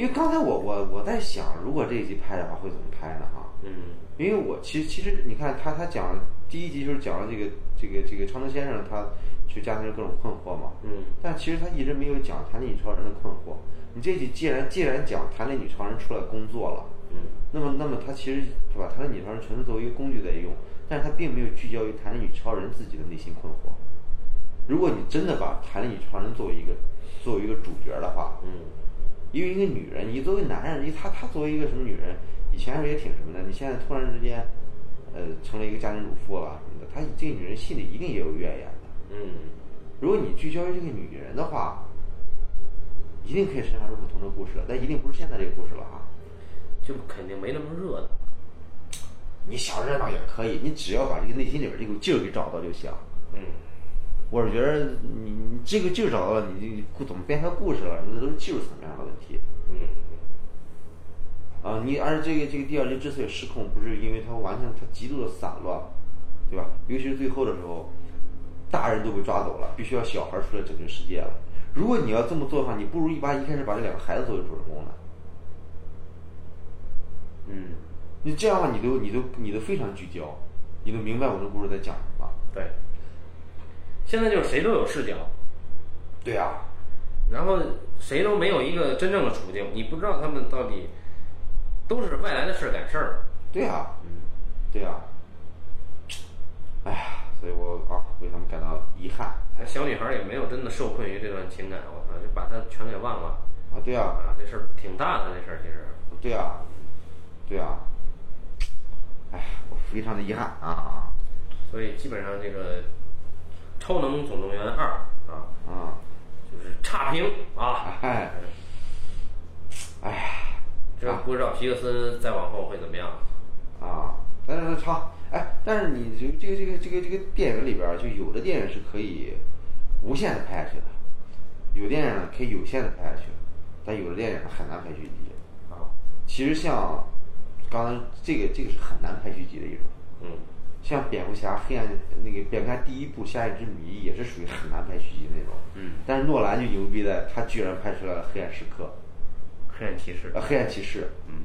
因为刚才我我我在想，如果这一集拍的话，会怎么拍呢？哈，嗯因为我其实其实你看他他讲了第一集就是讲了这个这个这个超能先生他去家庭的各种困惑嘛，嗯但其实他一直没有讲弹力女超人的困惑。你这集既然既然讲弹力女超人出来工作了，嗯那么那么他其实是吧，弹力女超人纯粹作为一个工具在用，但是他并没有聚焦于弹力女超人自己的内心困惑。如果你真的把弹力女超人作为一个作为一个主角的话，嗯因为一个女人，你作为男人，你她她作为一个什么女人，以前时候也挺什么的，你现在突然之间，呃，成了一个家庭主妇了什么的，她这个女人心里一定也有怨言的。嗯如果你聚焦于这个女人的话，一定可以生产出不同的故事了，但一定不是现在这个故事了哈。就肯定没那么热闹。你想热闹也可以，你只要把这个内心里边这股劲儿给找到就行。嗯我是觉得你你这个劲儿找到了，你你怎么编排故事了，那都是技术层面上的问题。嗯啊，你而这个这个第二集之所以失控，不是因为它完全它极度的散乱，对吧？尤其是最后的时候，大人都被抓走了，必须要小孩出来拯救世界了。如果你要这么做的话，你不如一把一开始把这两个孩子作为主人公呢。嗯，你这样的话，你都你都你都非常聚焦，你都明白我这故事在讲什么。对。现在就是谁都有视角，对啊，然后谁都没有一个真正的处境，你不知道他们到底都是外来的事赶事儿。对啊，嗯对啊。哎呀，所以我啊为他们感到遗憾那小女孩也没有真的受困于这段情感，我操，就把她全给忘了啊！对啊，啊！这事儿挺大的，这事儿其实。对啊，对啊。哎，我非常的遗憾啊所以基本上这个《超能总动员二》啊，啊！就是差评啊。哎，哎呀，这不知道皮克斯再往后会怎么样。啊！但是超哎，但是你这这个这个这个这个电影里边儿，就有的电影是可以无限的拍下去的，有电影可以有限的拍下去，但有的电影很难拍续集。啊，其实像刚才这个这个是很难拍续集的一种，嗯像蝙蝠侠黑暗那个蝙蝠侠第一部《夏夜之谜》也是属于很难拍续集的那种。嗯，但是诺兰就牛逼在，他居然拍出来了《黑暗时刻黑暗骑士》呃，《黑暗骑士》，嗯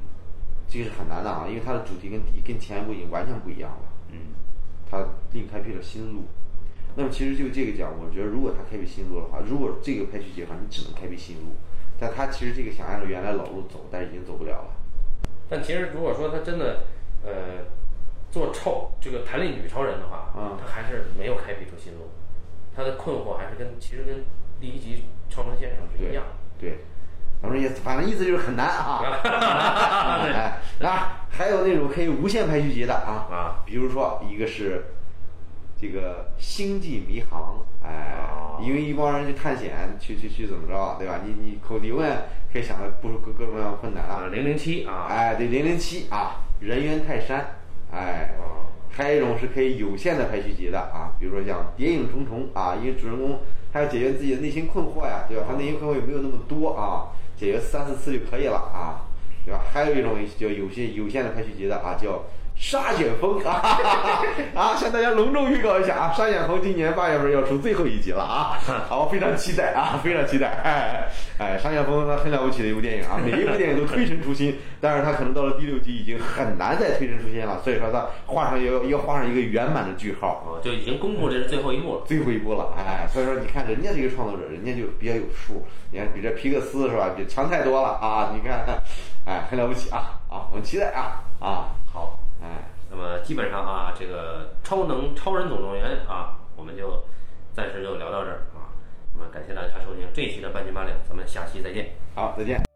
这个是很难的啊，因为它的主题跟第跟前一部已经完全不一样了。嗯他另开辟了新路。那么其实就这个讲，我觉得如果他开辟新路的话，如果这个拍续集的话，你只能开辟新路。但他其实这个想按照原来老路走，但是已经走不了了。但其实如果说他真的呃做超这个弹力女超人的话，嗯她还是没有开辟出新路，她的困惑还是跟其实跟第一集超能先生是一对样。对，反正意思反正意思就是很难啊。哎啊，还有那种可以无限拍续集的啊啊，比如说一个是这个星际迷航，哎哦，因为一帮人去探险，去去去怎么着，对吧？你你口你永远可以想到不各各种各样的困难啊啊，。零零七啊，哎，对，零零七啊，人猿泰山，哎，还有一种是可以有限的排序集的啊，比如说像谍影重重啊，因为主人公他要解决自己的内心困惑呀，对吧？他内心困惑也没有那么多啊，解决三四次就可以了啊，对吧？还有一种叫有限有限的排序集的啊，叫沙卷风啊，啊，向大家隆重预告一下啊，沙卷风今年八月份要出最后一集了啊，好，非常期待啊，非常期待，哎哎，沙卷风它很了不起的一部电影啊，每一部电影都推陈出新，但是它可能到了第六集已经很难再推陈出新了，所以说它画上要要画上一个圆满的句号。啊，就已经公布这是最后一部了。最后一步了，哎，所以说你看人家这个创作者，人家就比较有数，你看比这皮克斯是吧，比强太多了啊！你看，哎，很了不起啊啊！我们期待啊啊，好，哎，那么基本上啊，这个超能超人总动员啊，我们就暂时就聊到这儿啊。那么感谢大家收听这一期的半斤八两，咱们下期再见。好，再见。